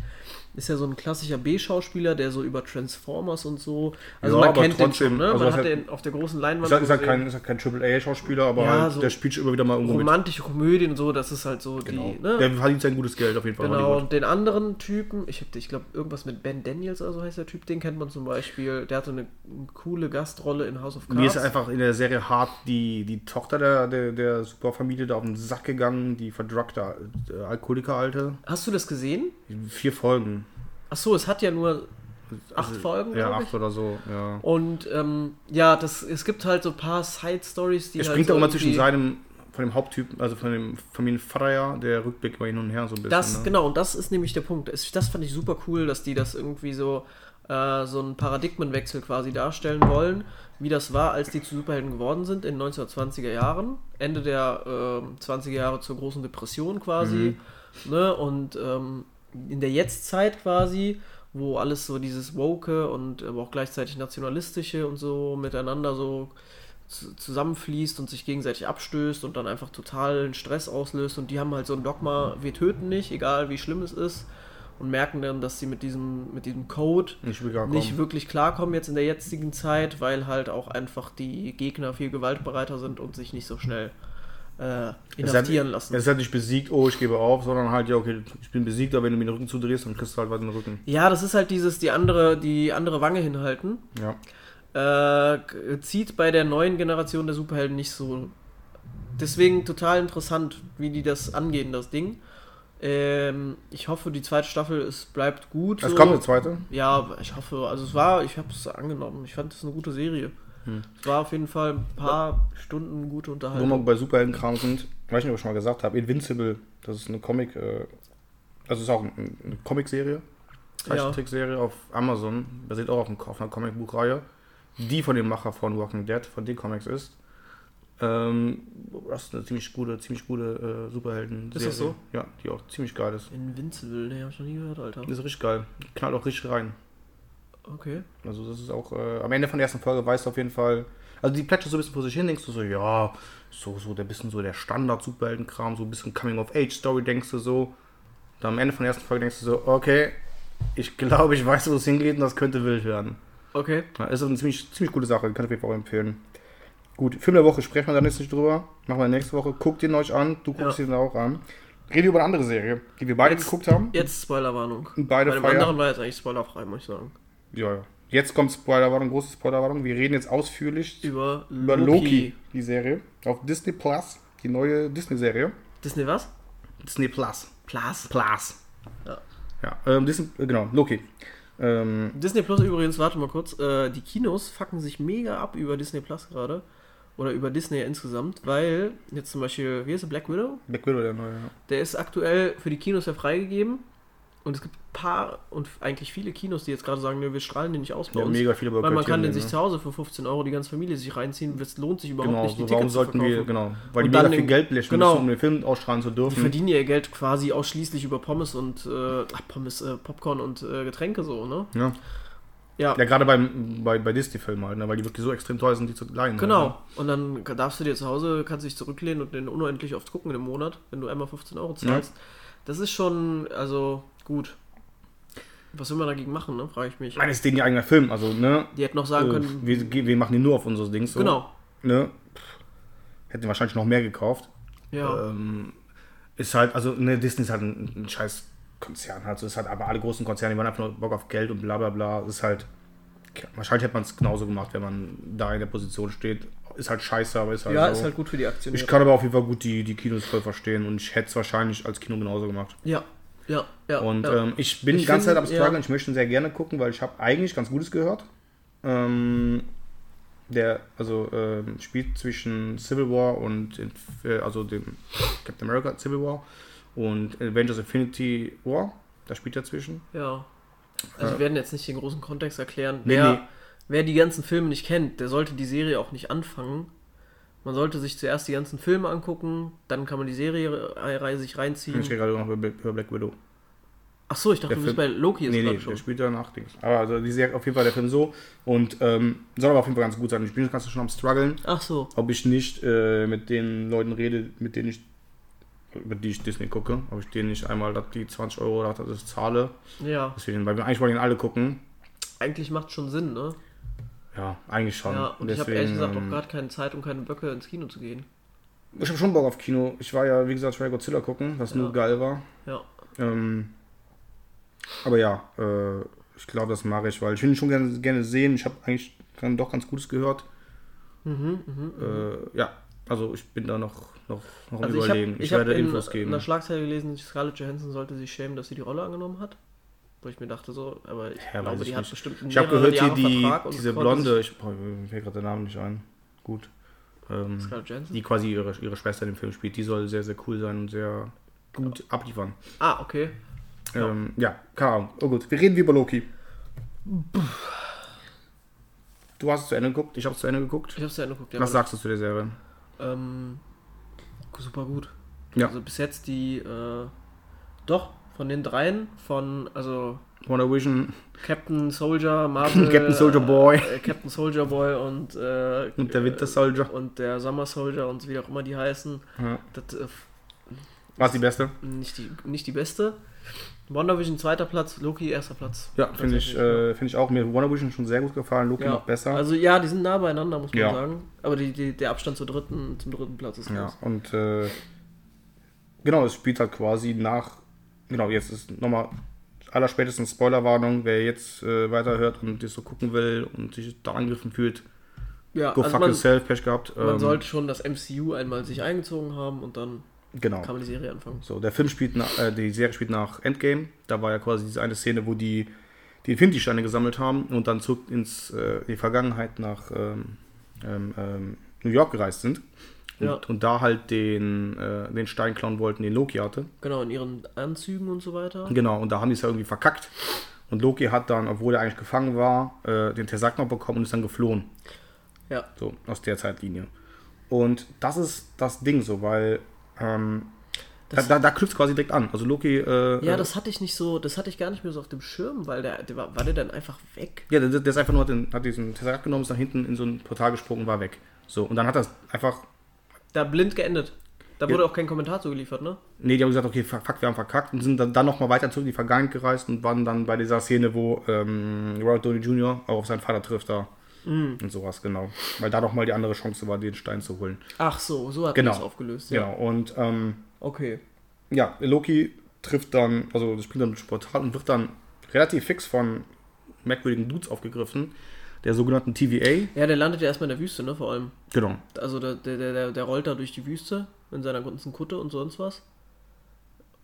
S3: ist ja so ein klassischer B-Schauspieler, der so über Transformers und so, also
S2: Ja,
S3: man kennt den
S2: trotzdem,
S3: schon, ne?
S2: also
S3: man hat den auf der großen Leinwand
S2: Ist ist halt
S3: gesehen.
S2: kein, ist halt kein Triple-A-Schauspieler, aber
S3: Ja,
S2: halt,
S3: so
S2: der spielt schon immer wieder mal irgendwo mit.
S3: romantische Komödien und so, das ist halt so
S2: Genau.
S3: die, ne?
S2: Der verdient sein gutes Geld auf jeden Fall.
S3: Genau, und den anderen Typen, ich, hab- ich glaube, irgendwas mit Ben Daniels oder so heißt der Typ, den kennt man zum Beispiel. Der hatte eine, eine coole Gastrolle in House of Cards.
S2: Mir ist einfach in der Serie hart die, die Tochter der, der, der Superfamilie da auf den Sack gegangen, die verdruckte äh, Alkoholiker-Alte.
S3: Hast du das gesehen?
S2: Vier Folgen.
S3: Achso, es hat ja nur acht Folgen,
S2: Ja, acht oder so, ja.
S3: Und ähm, ja, das, es gibt halt so ein paar Side-Stories, die
S2: Er
S3: halt
S2: springt
S3: so
S2: auch immer zwischen seinem, von dem Haupttypen, also von dem Familienvater der Rückblick immer hin und her so ein bisschen.
S3: Das,
S2: ne?
S3: genau, und das ist nämlich der Punkt. Das fand ich super cool, dass die das irgendwie so, äh, so einen Paradigmenwechsel quasi darstellen wollen, wie das war, als die zu Superhelden geworden sind in den 1920er Jahren, Ende der ähm, 20er Jahre zur großen Depression quasi, ne, und ähm, in der Jetztzeit quasi, wo alles so dieses Woke und aber auch gleichzeitig nationalistische und so miteinander so zu- zusammenfließt und sich gegenseitig abstößt und dann einfach totalen Stress auslöst. Und die haben halt so ein Dogma, wir töten nicht, egal wie schlimm es ist und merken dann, dass sie mit diesem, mit diesem Code
S2: Nicht wirklich
S3: nicht wirklich klarkommen jetzt in der jetzigen Zeit, weil halt auch einfach die Gegner viel gewaltbereiter sind und sich nicht so schnell äh, inhaftieren lassen.
S2: Es ist halt nicht besiegt, oh, ich gebe auf, sondern halt, ja, okay, ich bin besiegt, aber wenn du mir den Rücken zudrehst, dann kriegst du halt was in den Rücken.
S3: Ja, das ist halt dieses, die andere, die andere Wange hinhalten.
S2: Ja.
S3: Äh, zieht bei der neuen Generation der Superhelden nicht so. Deswegen total interessant, wie die das angehen, das Ding. Ähm, ich hoffe, die zweite Staffel es bleibt gut.
S2: Es
S3: so.
S2: kommt eine zweite.
S3: Ja, ich hoffe, also es war, ich habe es angenommen. Ich fand es eine gute Serie.
S2: Hm.
S3: Es war auf jeden Fall ein paar Stunden gute
S2: Wo wir
S3: Unterhaltung.
S2: bei Superheldenkram sind, weiß nicht, ob ich schon mal gesagt habe, Invincible, das ist eine Comic, äh, also ist auch ein- eine Comicserie, Zeichentrickserie auf Amazon, basiert auch auf, einem, auf einer Comicbuchreihe, die von dem Macher von Walking Dead, von den Comics ist. Ähm, das ist eine ziemlich gute, ziemlich gute äh, superhelden
S3: Ist das so?
S2: Ja, die auch ziemlich geil ist.
S3: Invincible, ne, hab ich noch nie gehört, Alter.
S2: Die ist richtig geil. Knallt auch richtig rein.
S3: Okay.
S2: Also das ist auch, äh, am Ende von der ersten Folge weißt du auf jeden Fall, also die plätschert so ein bisschen vor sich hin, denkst du so, ja, so, so der bisschen so der Standard-Superheldenkram, so ein bisschen Coming-of-Age-Story, denkst du so. Dann am Ende von der ersten Folge denkst du so, okay, ich glaube, ich weiß, wo es hingeht und das könnte wild werden.
S3: Okay.
S2: Ja, ist eine ziemlich, ziemlich gute Sache, kann ich auf jeden Fall auch empfehlen. Gut, Film der Woche sprechen wir dann jetzt nicht drüber. Machen wir nächste Woche. Guckt ihn euch an, du guckst
S3: Ja.
S2: ihn auch an. Reden wir über eine andere Serie, die wir beide
S3: Jetzt-
S2: geguckt haben.
S3: Jetzt Spoilerwarnung.
S2: Beide
S3: Bei dem
S2: feiern.
S3: anderen war jetzt eigentlich spoilerfrei, muss ich sagen.
S2: Ja, ja. Jetzt kommt Spoilerwarnung, große Spoilerwarnung. Wir reden jetzt ausführlich
S3: Über Loki.
S2: über Loki, die Serie. Auf Disney Plus, die neue Disney-Serie.
S3: Disney was?
S2: Disney Plus.
S3: Plus.
S2: Plus.
S3: Ja.
S2: Ja, ähm, Disney, äh, genau, Loki. Ähm,
S3: Disney Plus übrigens, warte mal kurz, äh, die Kinos fucken sich mega ab über Disney Plus gerade. Oder über Disney insgesamt, weil jetzt zum Beispiel, wie ist der Black Widow?
S2: Black Widow, der neue. Ja.
S3: Der ist aktuell für die Kinos ja freigegeben. Und es gibt ein paar und eigentlich viele Kinos, die jetzt gerade sagen, nö, wir strahlen den nicht aus bei
S2: Ja,
S3: uns.
S2: mega viele
S3: weil man kann den sich
S2: ne?
S3: zu Hause für 15 Euro die ganze Familie sich reinziehen. Es lohnt sich überhaupt
S2: Genau,
S3: nicht, die
S2: so, warum
S3: Tickets
S2: sollten wir, genau, weil
S3: Und
S2: die mega viel
S3: den-
S2: Geld blechen
S3: genau.
S2: müssen, um den Film ausstrahlen zu
S3: Die
S2: dürfen.
S3: verdienen ihr Geld quasi ausschließlich über Pommes und äh, ach, Pommes, äh, Popcorn und äh, Getränke so, ne?
S2: Ja,
S3: Ja,
S2: ja gerade beim, bei, bei Disney-Filmen halt, ne, weil die wirklich so extrem teuer sind, die zu leihen.
S3: genau.
S2: Halt,
S3: Und dann darfst du dir zu Hause, kannst dich zurücklehnen und den unendlich oft gucken im Monat, wenn du einmal 15 Euro zahlst. Das ist schon, also gut. Was will man dagegen machen, ne? Frage ich mich.
S2: Ich meine, es ist denen ihr eigener Film, also, ne?
S3: Die hätten noch sagen
S2: Äh,
S3: können.
S2: wir, wir machen den nur auf unseres Dings. So,
S3: Genau.
S2: Ne? Hätten wahrscheinlich noch mehr gekauft.
S3: Ja.
S2: Ähm, ist halt, also ne, Disney ist halt ein, ein scheiß Konzern halt. So ist halt, aber alle großen Konzerne, die waren einfach nur Bock auf Geld und bla bla bla. Ist halt, wahrscheinlich hätte man es genauso gemacht, wenn man da in der Position steht. Ist halt scheiße, aber ist halt
S3: Ja,
S2: so.
S3: ist halt gut für die Aktionäre.
S2: Ich kann aber auf jeden Fall gut die, die Kinos voll verstehen und ich hätte es wahrscheinlich als Kino genauso gemacht.
S3: ja, ja, ja.
S2: Und
S3: ja.
S2: ähm, ich bin
S3: Ich
S2: die ganze Zeit am struggeln.
S3: ja.
S2: Ich möchte ihn sehr gerne gucken, weil ich habe eigentlich ganz Gutes gehört. Ähm, der also ähm, spielt zwischen Civil War und äh, also dem Captain America Civil War und Avengers Infinity War. Da spielt er zwischen.
S3: Ja. Also wir werden jetzt nicht den großen Kontext erklären.
S2: Nee,
S3: wer,
S2: nee.
S3: wer die ganzen Filme nicht kennt, der sollte die Serie auch nicht anfangen. Man sollte sich zuerst die ganzen Filme angucken, dann kann man die Serie sich reinziehen.
S2: Ich rede gerade noch über Black Widow.
S3: Ach so, ich dachte,
S2: Der
S3: du bist bei
S2: Film-
S3: Loki jetzt
S2: Nee, nee,
S3: gerade
S2: der
S3: schon.
S2: spielt danach Dings. Aber also die Serie, auf jeden Fall der Film so. Und ähm, soll aber auf jeden Fall ganz gut sein. Ich bin ganz schon am struggeln.
S3: Ach so.
S2: ob ich nicht äh, mit den Leuten rede, mit denen ich über die ich Disney gucke, ob ich denen nicht einmal die 20 Euro das zahle.
S3: Ja,
S2: Deswegen, weil wir eigentlich wollen ihn alle gucken.
S3: eigentlich macht schon Sinn, ne?
S2: Ja, eigentlich schon.
S3: Ja, und ich habe ehrlich gesagt auch
S2: ähm,
S3: gerade keine Zeit und keine Böcke ins Kino zu gehen.
S2: Ich habe schon Bock auf Kino. Ich war ja, wie gesagt, ich ja Godzilla gucken, was
S3: Ja.
S2: nur geil war.
S3: Ja.
S2: Ähm, aber ja, äh, ich glaube, das mache ich, weil ich will ihn schon gerne, gerne sehen. Ich habe eigentlich dann doch ganz Gutes gehört.
S3: Mhm, mhm.
S2: Äh, ja, also ich bin da noch, noch, noch
S3: Also ich habe
S2: Überlegen. Ich,
S3: ich hab
S2: werde
S3: in,
S2: Infos
S3: in
S2: geben.
S3: einer Schlagzeile gelesen, Scarlett Johansson sollte sich schämen, dass sie die Rolle angenommen hat. Wo ich mir dachte so, aber ich
S2: Ja,
S3: glaube, die hat
S2: nicht.
S3: bestimmt
S2: Ich habe gehört hier
S3: Jahre
S2: die,
S3: Vertrag und
S2: diese Blonde, ich boah, mir fällt gerade der Name nicht ein. Gut. Ähm, die quasi ihre, ihre Schwester in dem Film spielt. Die soll sehr, sehr cool sein und sehr gut abliefern.
S3: Ah, okay.
S2: Ja, ähm, ja keine Ahnung. Oh gut, wir reden wie über Loki. Du hast es zu Ende geguckt, ich habe es zu Ende geguckt.
S3: Ich hab's ja angeguckt. Ja,
S2: Was sagst du zu der Serie?
S3: Ähm, super gut.
S2: Ja.
S3: Also bis jetzt die, äh, doch, von den dreien, von, also
S2: Wonder Vision
S3: Captain Soldier, Marvel,
S2: Captain Soldier Boy.
S3: äh, Captain Soldier Boy und, äh,
S2: und der Winter Soldier.
S3: und der Summer Soldier und wie auch immer die heißen.
S2: Ja.
S3: Das, äh,
S2: War die beste?
S3: nicht, die, nicht die beste. Wonder Vision zweiter Platz, Loki erster Platz.
S2: Ja, finde ich, äh, find ich auch. Mir hat Wonder Vision schon sehr gut gefallen, Loki
S3: ja.
S2: noch besser.
S3: Also ja, die sind nah beieinander, muss man
S2: Ja.
S3: sagen. Aber die, die, der Abstand zur dritten, zum dritten Platz ist
S2: Ja,
S3: groß.
S2: und äh, genau, es spielt halt quasi nach, genau, jetzt ist nochmal allerspätestens Spoilerwarnung, wer jetzt äh, weiterhört und das so gucken will und sich da angegriffen fühlt,
S3: Ja,
S2: go
S3: also
S2: fuck
S3: man,
S2: yourself, Pech gehabt.
S3: man
S2: Ähm,
S3: sollte schon das MCU einmal sich eingezogen haben und dann
S2: genau.
S3: kann man die Serie anfangen.
S2: So, der Film spielt nach, äh, die Serie spielt nach Endgame. Da war ja quasi diese eine Szene, wo die die Infinity-Steine gesammelt haben und dann zurück ins äh, die Vergangenheit nach ähm, ähm, ähm, New York gereist sind. Und,
S3: Ja.
S2: und da halt den, äh, den Stein klauen wollten, den Loki hatte.
S3: Genau, in ihren Anzügen und so weiter.
S2: Genau, und da haben die es ja irgendwie verkackt. Und Loki hat dann, obwohl er eigentlich gefangen war, äh, den Tesseract noch bekommen und ist dann geflohen.
S3: Ja.
S2: So, aus der Zeitlinie. Und das ist das Ding so, weil ähm, da,
S3: Das-
S2: da, da knüpft quasi direkt an. Also Loki. Äh,
S3: Ja,
S2: äh,
S3: das hatte ich nicht so, das hatte ich gar nicht mehr so auf dem Schirm, weil der, der war, war der dann einfach weg?
S2: Ja, der, der ist einfach nur, hat, den, hat diesen Tesseract genommen, ist dann hinten in so ein Portal gesprungen und war weg. So, und dann hat das einfach.
S3: Da blind geendet. Da wurde auch kein Kommentar zugeliefert, ne?
S2: Nee, die haben gesagt, okay, fuck, wir haben verkackt und sind dann, dann nochmal weiter zurück in die Vergangenheit gereist und waren dann bei dieser Szene, wo ähm, Robert Downey Jr. auch auf seinen Vater trifft da.
S3: Mhm.
S2: Und sowas, genau. Weil da nochmal die andere Chance war, den Stein zu holen.
S3: Ach so, so hat
S2: Genau.
S3: das aufgelöst. Ja.
S2: Genau, und ähm,
S3: Okay.
S2: ja, Loki trifft dann, also das springt dann durch Portal und wird dann relativ fix von merkwürdigen Dudes aufgegriffen, der sogenannten TVA.
S3: Ja, der landet ja erstmal in der Wüste, ne, vor allem.
S2: Genau.
S3: Also der, der, der, der rollt da durch die Wüste in seiner ganzen Kutte und sonst was.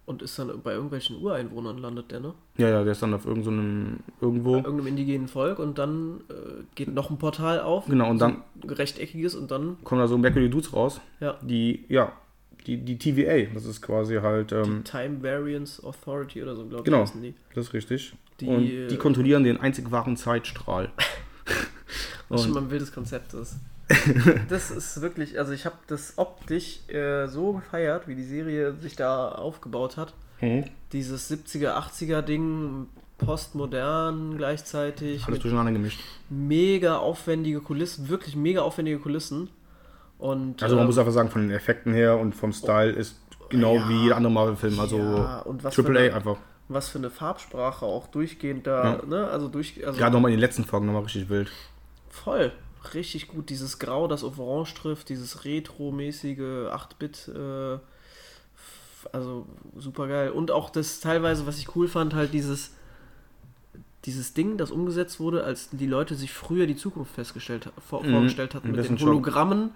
S3: Und ist dann bei irgendwelchen Ureinwohnern landet der, ne?
S2: Ja, ja, der ist dann auf irgendeinem, irgendwo.
S3: Irgendeinem indigenen Volk und dann äh, geht noch ein Portal auf.
S2: Genau, und
S3: so
S2: dann-
S3: rechteckiges und dann,
S2: kommen da so merkwürdige Dudes raus,
S3: ja,
S2: die, ja, die, die TVA, das ist quasi halt, ähm,
S3: Time Variance Authority oder so, glaube ich,
S2: Genau.
S3: die.
S2: das ist richtig.
S3: Die,
S2: und
S3: äh,
S2: die kontrollieren den einzig wahren Zeitstrahl.
S3: Was schon mal ein wildes Konzept ist. das ist wirklich, also ich habe das optisch äh, so gefeiert, wie die Serie sich da aufgebaut hat.
S2: Mhm.
S3: Dieses 70er, 80er Ding, postmodern gleichzeitig,
S2: Alles durcheinander gemischt.
S3: mega aufwendige Kulissen, wirklich mega aufwendige Kulissen. Und,
S2: Also man
S3: ähm,
S2: muss einfach sagen, von den Effekten her und vom Style ist genau
S3: Ja.
S2: wie jeder andere Marvel-Film, also
S3: Ja,
S2: Triple A einfach.
S3: Was für eine Farbsprache auch durchgehend da,
S2: Ja.
S3: ne? Also durch, also
S2: Gerade nochmal in den letzten Folgen nochmal richtig wild.
S3: voll. Richtig gut. Dieses Grau, das auf Orange trifft, dieses Retro-mäßige 8-Bit äh, also super geil. Und auch das teilweise, was ich cool fand, halt dieses, dieses Ding, das umgesetzt wurde, als die Leute sich früher die Zukunft festgestellt, vor,
S2: Mhm.
S3: vorgestellt hatten mit den Hologrammen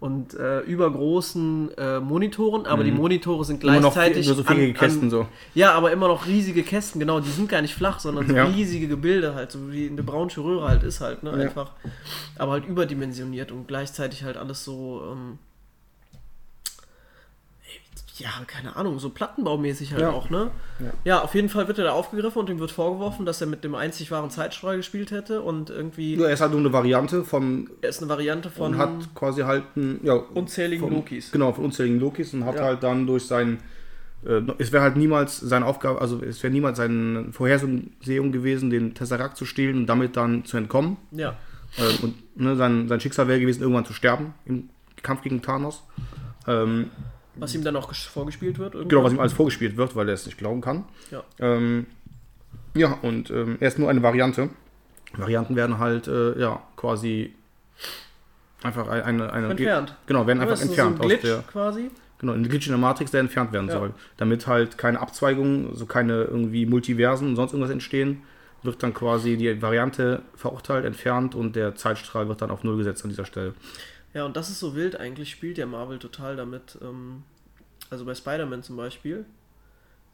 S3: und äh, übergroßen äh, Monitoren, aber die Monitore sind
S2: Mhm. Immer noch
S3: gleichzeitig.
S2: nur so viele Kästen so.
S3: Ja, aber immer noch riesige Kästen, genau, die sind gar nicht flach, sondern so
S2: Ja.
S3: riesige Gebilde halt, so wie eine braunsche Röhre halt ist halt, ne,
S2: Ja.
S3: einfach. Aber halt überdimensioniert und gleichzeitig halt alles so, ähm, ja, keine Ahnung, so plattenbaumäßig halt
S2: Ja.
S3: auch, ne?
S2: Ja.
S3: Ja. auf jeden Fall wird er da aufgegriffen und ihm wird vorgeworfen, dass er mit dem einzig wahren Zeitstrahl gespielt hätte und irgendwie,
S2: Ja, er ist halt nur eine Variante von
S3: er ist eine Variante von
S2: und hat quasi halt ein, ja,
S3: unzähligen
S2: von,
S3: Lokis.
S2: Genau, von unzähligen Lokis und hat halt dann durch sein äh, es wäre halt niemals seine Aufgabe, also es wäre niemals seine Vorhersehung gewesen, den Tesseract zu stehlen und damit dann zu entkommen.
S3: Ja,
S2: Äh, und ne, sein, sein Schicksal wäre gewesen, irgendwann zu sterben im Kampf gegen Thanos. Ähm,
S3: was ihm dann auch ges- vorgespielt wird.
S2: genau, was ihm alles vorgespielt wird, weil er es nicht glauben kann.
S3: Ja.
S2: Ähm, ja, und ähm, er ist nur eine Variante. Varianten werden halt, äh, ja, quasi einfach ein- eine. eine
S3: Entfernt.
S2: Genau, werden einfach
S3: ist so
S2: entfernt
S3: ein Glitch
S2: aus der.
S3: quasi.
S2: Genau, ein Glitch in der Matrix, der entfernt werden
S3: Ja.
S2: soll. Damit halt keine Abzweigungen, so keine irgendwie Multiversen und sonst irgendwas entstehen, wird dann quasi die Variante verurteilt, entfernt und der Zeitstrahl wird dann auf Null gesetzt an dieser Stelle.
S3: Ja, und das ist so wild, eigentlich spielt ja Marvel total damit. Ähm, also bei Spider-Man zum Beispiel.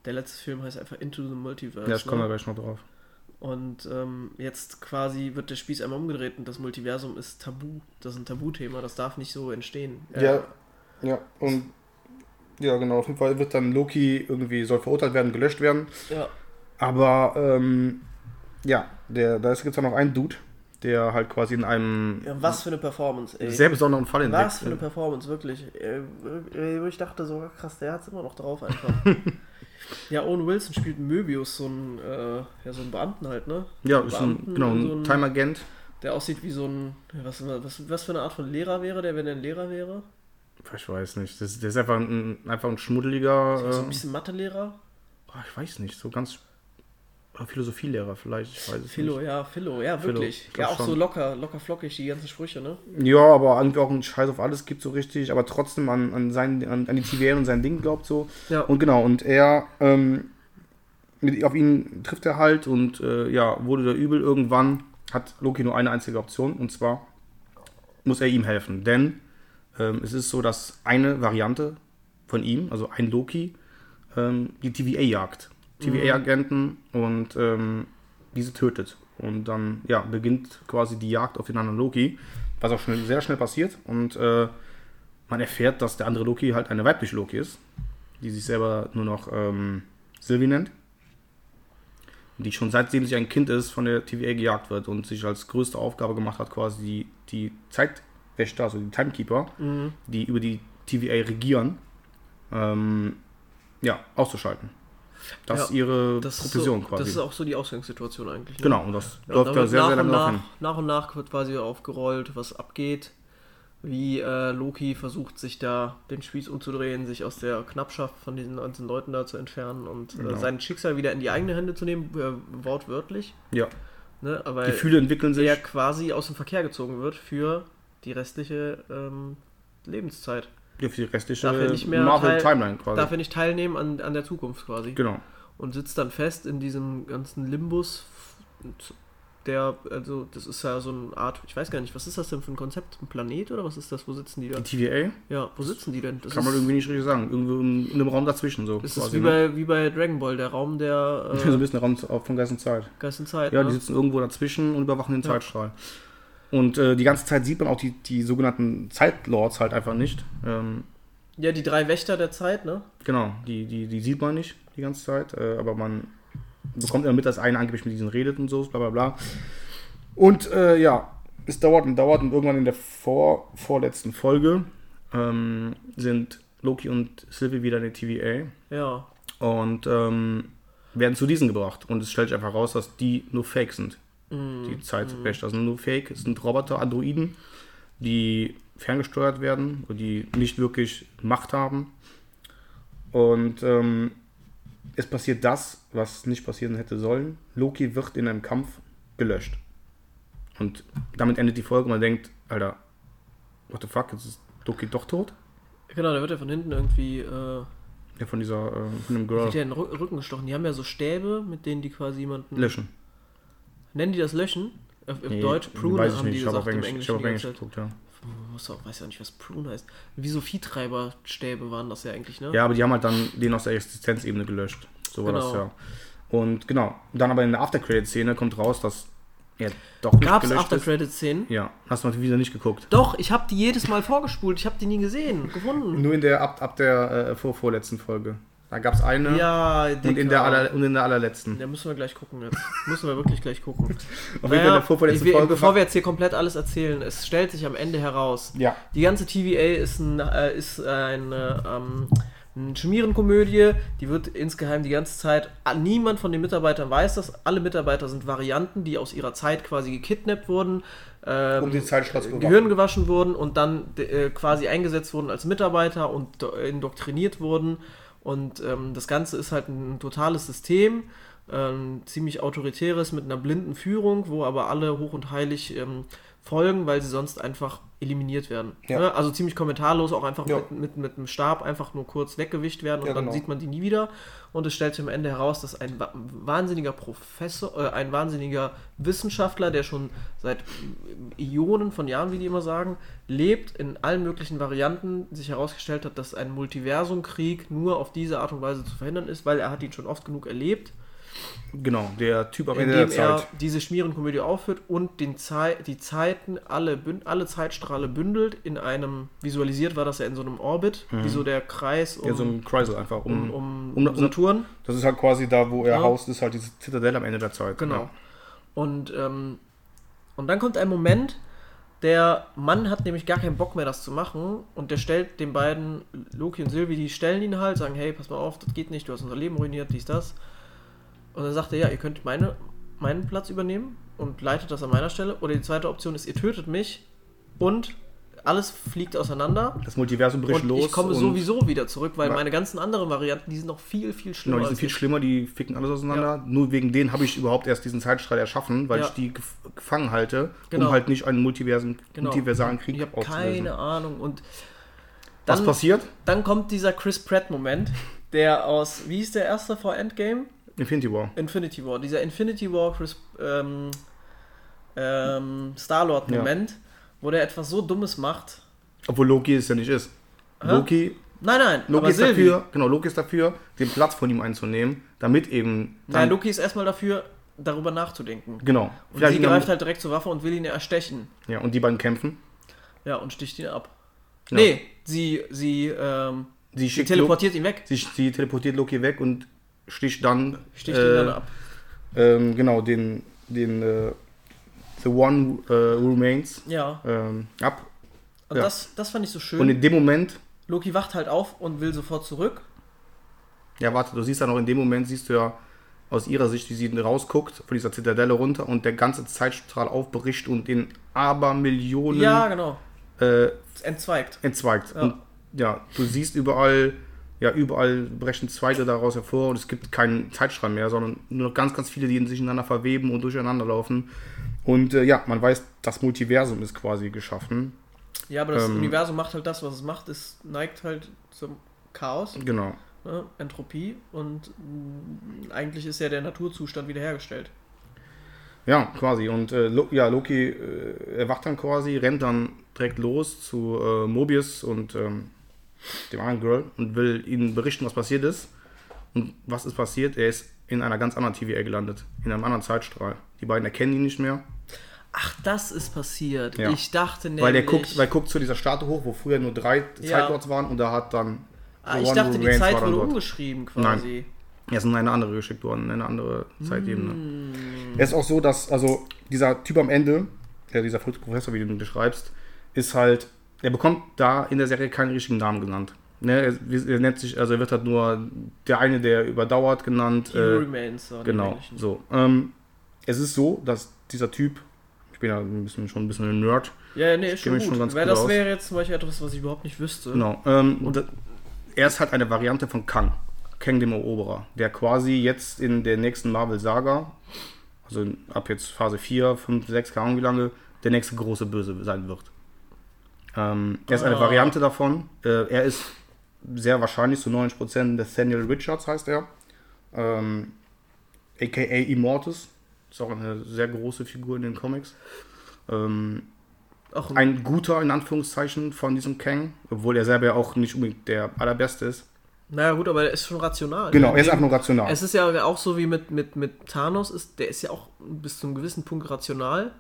S3: Der letzte Film heißt einfach Into the Multiverse.
S2: Ja, ich komme
S3: ne?
S2: gleich noch drauf.
S3: Und ähm, jetzt quasi wird der Spieß einmal umgedreht und das Multiversum ist tabu. Das ist ein Tabuthema, das darf nicht so entstehen. Äh,
S2: ja, und ja, genau, auf jeden Fall wird dann Loki irgendwie, soll verurteilt werden, gelöscht werden.
S3: ja.
S2: Aber ähm, ja, der, da gibt es ja noch einen Dude, der halt quasi in einem
S3: ja, was für eine Performance, ey.
S2: sehr besonderen Fall entdeckt.
S3: Was für eine Performance, wirklich. Äh, äh, Ich dachte so, krass, der hat es immer noch drauf einfach. ja, Owen Wilson spielt Möbius, so ein, äh, ja, so ein Beamten halt, ne?
S2: Ja,
S3: So
S2: ist ein, genau,
S3: in
S2: ein
S3: so ein-
S2: Time-Agent.
S3: Der aussieht wie so ein. Was, was, was für eine Art von Lehrer wäre der, wenn er ein Lehrer wäre?
S2: Ich weiß nicht. Das, der ist einfach ein, einfach ein schmuddeliger.
S3: So ein
S2: Äh,
S3: bisschen Mathelehrer?
S2: oh, ich weiß nicht, so ganz. Philosophielehrer vielleicht, ich weiß es
S3: Philo,
S2: nicht.
S3: ja, Philo, ja, wirklich. Ja, auch so
S2: schon.
S3: locker, locker flockig, die ganzen Sprüche, ne?
S2: Ja, aber irgendwie auch ein Scheiß auf alles gibt so richtig, aber trotzdem an, an, sein, an, an die TVA und sein Ding glaubt so.
S3: Ja.
S2: Und genau, und er, ähm, mit, auf ihn trifft er halt und äh, ja, wurde der übel. Irgendwann hat Loki nur eine einzige Option und zwar muss er ihm helfen. Denn ähm, es ist so, dass eine Variante von ihm, also ein Loki, ähm, die TVA jagt. TVA-Agenten und ähm, diese tötet. Und dann ja, beginnt quasi die Jagd auf den anderen Loki, was auch schnell, sehr schnell passiert. Und äh, man erfährt, dass der andere Loki halt eine weibliche Loki ist, die sich selber nur noch ähm, Sylvie nennt. Die schon seitdem sie ein Kind ist, von der TVA gejagt wird und sich als größte Aufgabe gemacht hat, quasi die, die Zeitwächter, also die Timekeeper, die über die TVA regieren, ähm, ja, auszuschalten. Das
S3: Ja,
S2: ist ihre
S3: Das ist,
S2: Profession
S3: so,
S2: quasi.
S3: das ist auch so die Ausgangssituation eigentlich. Ne?
S2: genau, und das
S3: Ja,
S2: läuft
S3: da wird
S2: sehr,
S3: nach
S2: sehr
S3: und
S2: lange
S3: nach,
S2: hin.
S3: nach und nach wird quasi aufgerollt, was abgeht, wie äh, Loki versucht, sich da den Spieß umzudrehen, sich aus der Knappschaft von diesen ganzen Leuten da zu entfernen und
S2: Genau.
S3: äh, sein Schicksal wieder in die eigene Hände zu nehmen, äh, wortwörtlich.
S2: Ja,
S3: Ne? Aber
S2: Gefühle entwickeln sich.
S3: er quasi aus dem Verkehr gezogen wird für die restliche ähm, Lebenszeit.
S2: Für die restliche
S3: Darf er nicht mehr
S2: Marvel
S3: teil-
S2: Timeline quasi.
S3: Darf er nicht teilnehmen an, an der Zukunft quasi.
S2: genau.
S3: und sitzt dann fest in diesem ganzen Limbus, der, also das ist ja so eine Art, ich weiß gar nicht, was ist das denn für ein Konzept? Ein Planet oder was ist das? Wo sitzen die da?
S2: Die TVA
S3: Ja, wo sitzen die denn? Das
S2: kann man irgendwie nicht richtig sagen. Irgendwo in, in einem Raum dazwischen so.
S3: ist das
S2: quasi,
S3: wie,
S2: ne?
S3: bei, wie bei Dragon Ball, der Raum der
S2: so ein
S3: äh,
S2: bisschen der Raum auf- von Geist und Zeit.
S3: Geist und Zeit.
S2: Ja,
S3: ne?
S2: die sitzen irgendwo dazwischen und überwachen den
S3: Ja.
S2: Zeitstrahl. Und äh, die ganze Zeit sieht man auch die, die sogenannten Zeitlords halt einfach nicht. Ähm,
S3: ja, die drei Wächter der Zeit, ne?
S2: genau, die, die, die sieht man nicht die ganze Zeit, äh, aber man bekommt immer mit, dass einer angeblich mit diesen redet und so, bla bla bla. Und äh, ja, es dauert und dauert und irgendwann in der vor, vorletzten Folge ähm, sind Loki und Sylvie wieder in der TVA
S3: Ja.
S2: und ähm, werden zu diesen gebracht. Und es stellt sich einfach raus, dass die nur Fake sind. Die Zeitwächter sind nur Fake. Es sind Roboter, Androiden, die ferngesteuert werden und die nicht wirklich Macht haben. Und ähm, es passiert das, was nicht passieren hätte sollen. Loki wird in einem Kampf gelöscht. Und damit endet die Folge und man denkt, Alter, what the fuck, jetzt ist Loki doch tot?
S3: Genau, da wird er von hinten irgendwie äh,
S2: Ja, von dieser, äh, von dem Girl.
S3: Wird ja in den Rü- Rücken gestochen. Die haben ja so Stäbe, mit denen die quasi jemanden.
S2: Löschen.
S3: Nennen die das Löschen? Auf, auf
S2: Nee,
S3: Deutsch Prune
S2: weiß ich
S3: haben
S2: nicht.
S3: die
S2: Ich habe
S3: gesagt
S2: auf
S3: im
S2: Englisch, ich
S3: Englischen.
S2: hab auf Englisch geguckt, ja.
S3: Auch, weiß ja nicht, was Prune heißt. Wie so Viehtreiberstäbe waren das ja eigentlich, ne?
S2: Ja, aber die haben halt dann den aus der Existenzebene gelöscht. So war das
S3: Genau.
S2: ja. Und genau, dann aber in der After-Credit-Szene kommt raus, dass er doch nicht
S3: Gab es
S2: gelöscht ist.
S3: After-Credit-Szenen?
S2: Ja, hast du mal wieder nicht geguckt.
S3: Doch, ich habe die jedes Mal vorgespult. Ich habe die nie gesehen, gefunden.
S2: Nur in der, ab, ab der äh, vor, vorletzten Folge. Da gab es eine
S3: Ja,
S2: und, in der aller, und in der allerletzten.
S3: Da müssen wir gleich gucken jetzt. müssen wir wirklich gleich gucken.
S2: Auf jeden Fall
S3: Naja,
S2: der vorvorletzten
S3: ich,
S2: Folge.
S3: bevor wir jetzt hier komplett alles erzählen, es stellt sich am Ende heraus,
S2: ja,
S3: die ganze TVA ist, ein, äh, ist eine, ähm, eine Schmierenkomödie, die wird insgeheim die ganze Zeit, ah, niemand von den Mitarbeitern weiß das, alle Mitarbeiter sind Varianten, die aus ihrer Zeit quasi gekidnappt wurden, ähm,
S2: um den bewahren.
S3: Gehirn gewaschen wurden und dann äh, quasi eingesetzt wurden als Mitarbeiter und do- indoktriniert wurden. Und ähm, das Ganze ist halt ein totales System, ähm, ziemlich autoritäres mit einer blinden Führung, wo aber alle hoch und heilig ähm, folgen, weil sie sonst einfach eliminiert werden.
S2: Ja.
S3: Ne? Also ziemlich kommentarlos, auch einfach
S2: Ja.
S3: mit, mit, mit einem Stab einfach nur kurz weggewischt werden und
S2: Ja,
S3: dann
S2: genau.
S3: sieht man die nie wieder. Und es stellt sich am Ende heraus, dass ein wa- wahnsinniger Professor, äh, ein wahnsinniger Wissenschaftler, der schon seit Ionen von Jahren, wie die immer sagen, lebt in allen möglichen Varianten, sich herausgestellt hat, dass ein Multiversumkrieg nur auf diese Art und Weise zu verhindern ist, weil er hat ihn schon oft genug erlebt,
S2: Genau, der Typ am Ende der
S3: indem er
S2: Zeit.
S3: diese Schmierenkomödie aufführt und den Zei die Zeiten, alle, alle Zeitstrahle bündelt in einem, visualisiert war das ja in so einem Orbit, wie so der Kreis um,
S2: Mhm. Ja, so ein Kreisel einfach. Um,
S3: um,
S2: um-
S3: um Saturn.
S2: das ist halt quasi da, wo er
S3: Ja.
S2: haust, ist halt diese Zitadelle am Ende der Zeit.
S3: Genau.
S2: Ja.
S3: Und, ähm, und dann kommt ein Moment, der Mann hat nämlich gar keinen Bock mehr, das zu machen. Und der stellt den beiden, Loki und Sylvie, die stellen ihn halt, sagen, hey, pass mal auf, das geht nicht, du hast unser Leben ruiniert, dies, das. Und dann sagt er, ja, ihr könnt meine, meinen Platz übernehmen und leitet das an meiner Stelle. Oder die zweite Option ist, ihr tötet mich und alles fliegt auseinander.
S2: Das Multiversum bricht
S3: Und
S2: los.
S3: ich komme sowieso wieder zurück, weil
S2: Ja.
S3: meine ganzen anderen Varianten, die sind noch viel, viel schlimmer.
S2: Genau, die sind viel
S3: ich.
S2: schlimmer, die ficken alles auseinander. Nur wegen denen habe ich überhaupt erst diesen Zeitstrahl erschaffen, weil
S3: Ja.
S2: ich die gef gefangen halte,
S3: Genau.
S2: um halt nicht einen Multiversen,
S3: Genau.
S2: multiversalen Krieg
S3: Ich habe
S2: auszulösen.
S3: keine Ahnung. Und
S2: Was
S3: dann,
S2: passiert?
S3: dann kommt dieser Chris Pratt-Moment, der aus, wie hieß der erste vor Endgame?
S2: Infinity War.
S3: Infinity War. Dieser Infinity War Chris ähm, ähm, Star-Lord-Moment, wo der etwas so Dummes macht.
S2: Obwohl Loki es ja nicht ist.
S3: Hä?
S2: Loki,
S3: Nein, nein,
S2: Loki ist
S3: Sylvie.
S2: dafür, genau, Loki ist dafür, den Platz von ihm einzunehmen, damit eben
S3: Nein, Loki ist erstmal dafür, darüber nachzudenken.
S2: genau.
S3: Und
S2: Vielleicht
S3: sie
S2: dann-
S3: greift halt direkt zur Waffe und will ihn erstechen.
S2: ja, und die beiden kämpfen.
S3: Ja, und sticht ihn ab.
S2: Ja.
S3: Nee, sie, sie, ähm,
S2: Sie
S3: sie teleportiert ihn weg.
S2: Loki, sie, sie teleportiert Loki weg und sticht dann
S3: Sticht
S2: äh,
S3: dann ab.
S2: Ähm, genau, den, den äh, The One äh, Remains
S3: Ja,
S2: ähm, ab.
S3: und
S2: ja.
S3: das, das fand ich so schön.
S2: Und in dem Moment,
S3: Loki wacht halt auf und will sofort zurück.
S2: ja warte, du siehst ja noch in dem Moment, siehst du ja aus ihrer Sicht, wie sie rausguckt, von dieser Zitadelle runter und der ganze Zeitstrahl aufbricht und in Abermillionen
S3: Ja, genau.
S2: äh,
S3: entzweigt.
S2: entzweigt.
S3: Ja.
S2: Und ja, du siehst überall, ja, überall brechen Zweige daraus hervor und es gibt keinen Zeitstrahl mehr, sondern nur noch ganz, ganz viele, die sich ineinander verweben und durcheinander laufen. Und äh, ja, man weiß, das Multiversum ist quasi geschaffen.
S3: Ja, aber das
S2: Ähm.
S3: Universum macht halt das, was es macht. Es neigt halt zum Chaos,
S2: Genau.
S3: ne? Entropie und mh, eigentlich ist ja der Naturzustand wiederhergestellt.
S2: Ja, quasi. Und äh, Lo ja, Loki äh, erwacht dann quasi, rennt dann direkt los zu äh, Mobius und ähm, dem anderen Girl und will ihnen berichten, was passiert ist. Und was ist passiert? Er ist in einer ganz anderen TVA gelandet, in einem anderen Zeitstrahl. Die beiden erkennen ihn nicht mehr,
S3: Ach, das ist passiert.
S2: Ja.
S3: Ich dachte nämlich...
S2: weil der guckt, weil er guckt zu dieser Statue hoch, wo früher nur drei
S3: Ja.
S2: Zeitlords waren und da hat dann
S3: ah, ich dachte, die
S2: Reigns
S3: Zeit wurde
S2: dort.
S3: umgeschrieben quasi.
S2: Er ist in eine andere geschickt worden, in eine andere Zeitebene.
S3: Hm.
S2: Es ist auch so, dass, also, dieser Typ am Ende, der, dieser Professor, wie du ihn beschreibst, ist halt, er bekommt da in der Serie keinen richtigen Namen genannt. Ne, er, er nennt sich, also er wird halt nur der eine, der überdauert genannt.
S3: He
S2: Äh,
S3: remains. die
S2: genau, so. Ähm, es ist so, dass dieser Typ, ich bin ja ein bisschen, schon ein bisschen ein Nerd,
S3: Ja, ja, nee, ist schon
S2: schon ganz
S3: Weil das wäre jetzt zum Beispiel etwas, was ich überhaupt nicht wüsste.
S2: Genau. Ähm, das, er ist halt eine Variante von Kang. Kang dem Eroberer, der quasi jetzt in der nächsten Marvel-Saga, also ab jetzt Phase 4, 5, 6, keine Ahnung wie lange, der nächste große Böse sein wird. Ähm, er ist eine
S3: Ah.
S2: Variante davon. Äh, er ist sehr wahrscheinlich zu 90% Nathaniel Richards heißt er. Ähm, aka Immortus. Ist auch eine sehr große Figur in den Comics. Ähm,
S3: Auch ein,
S2: guter, in Anführungszeichen, von diesem Kang. Obwohl er selber ja auch nicht unbedingt der allerbeste ist.
S3: naja, gut, aber er ist schon rational.
S2: Genau, er ist einfach nur rational.
S3: Es ist ja auch so wie mit, mit, mit Thanos, ist, der ist ja auch bis zu einem gewissen Punkt rational,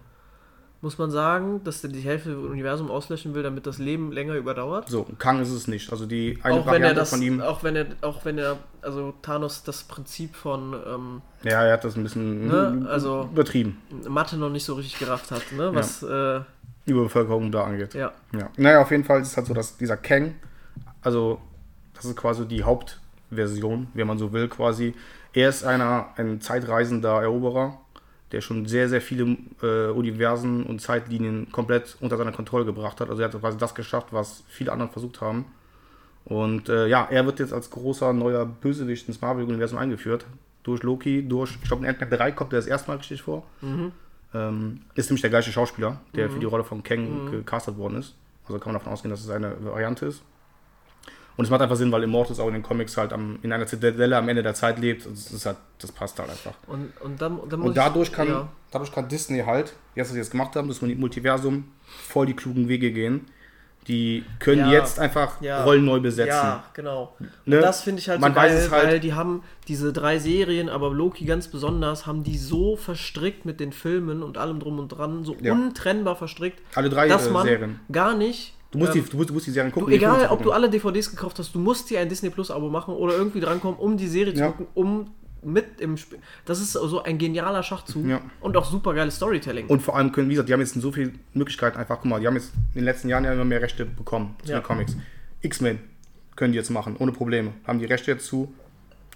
S3: muss man sagen, dass der die Hälfte des Universums auslöschen will, damit das Leben länger überdauert.
S2: So, Kang ist es nicht. Also die eine
S3: Auch wenn
S2: Variante
S3: das,
S2: von ihm.
S3: auch wenn er, auch wenn er, also Thanos das Prinzip von ähm,
S2: Ja, er hat das ein bisschen
S3: Ne, also-
S2: übertrieben,
S3: Mathe noch nicht so richtig gerafft hat, ne? Was, äh,
S2: Überbevölkerung da angeht.
S3: ja.
S2: Ja. Naja, auf jeden Fall ist es halt so, dass dieser Kang, also das ist quasi die Hauptversion, wenn man so will, quasi. Er ist einer, ein zeitreisender Eroberer, der schon sehr, sehr viele äh, Universen und Zeitlinien komplett unter seiner Kontrolle gebracht hat. Also er hat quasi das geschafft, was viele andere versucht haben. Und äh, ja, er wird jetzt als großer neuer Bösewicht ins Marvel-Universum eingeführt. Durch Loki, durch, ich glaube, in Ant-Man 3 kommt er das erste Mal richtig vor. Ähm, ist nämlich der gleiche Schauspieler, der für die Rolle von Kang gecastet worden ist. Also kann man davon ausgehen, dass es eine Variante ist. Und es macht einfach Sinn, weil Immortus auch in den Comics halt am, in einer Zitadelle am Ende der Zeit lebt. Das, halt, das passt halt einfach.
S3: Und, und dann, dann
S2: Und dadurch
S3: ich,
S2: kann,
S3: ja.
S2: dadurch kann Disney halt, jetzt, was sie jetzt gemacht haben, das Multiversum voll die klugen Wege gehen. Die können
S3: Ja.
S2: jetzt einfach
S3: Ja.
S2: Rollen neu besetzen.
S3: Ja, genau.
S2: Ne?
S3: Und das finde ich halt
S2: Man
S3: so geil,
S2: weiß es halt-
S3: weil die haben diese drei Serien, aber Loki ganz besonders, haben die so verstrickt mit den Filmen und allem drum und dran, so
S2: Ja.
S3: untrennbar verstrickt,
S2: Alle drei
S3: dass
S2: äh,
S3: man
S2: Serien.
S3: gar nicht.
S2: Du musst,
S3: ähm,
S2: die, du, musst, du musst die Serien gucken.
S3: du, egal,
S2: zu
S3: ob du alle DVDs gekauft hast, du musst dir ein Disney Plus Abo machen oder irgendwie drankommen, um die Serie zu
S2: Ja.
S3: gucken, um mit im Spiel. Das ist so ein genialer Schachzug
S2: Ja.
S3: und auch super geiles Storytelling.
S2: Und vor allem können, wie gesagt, die haben jetzt so viele Möglichkeiten einfach, guck mal, die haben jetzt in den letzten Jahren ja immer mehr Rechte bekommen zu
S3: Ja.
S2: den Comics. X-Men können die jetzt machen, ohne Probleme. Haben die Rechte jetzt zu,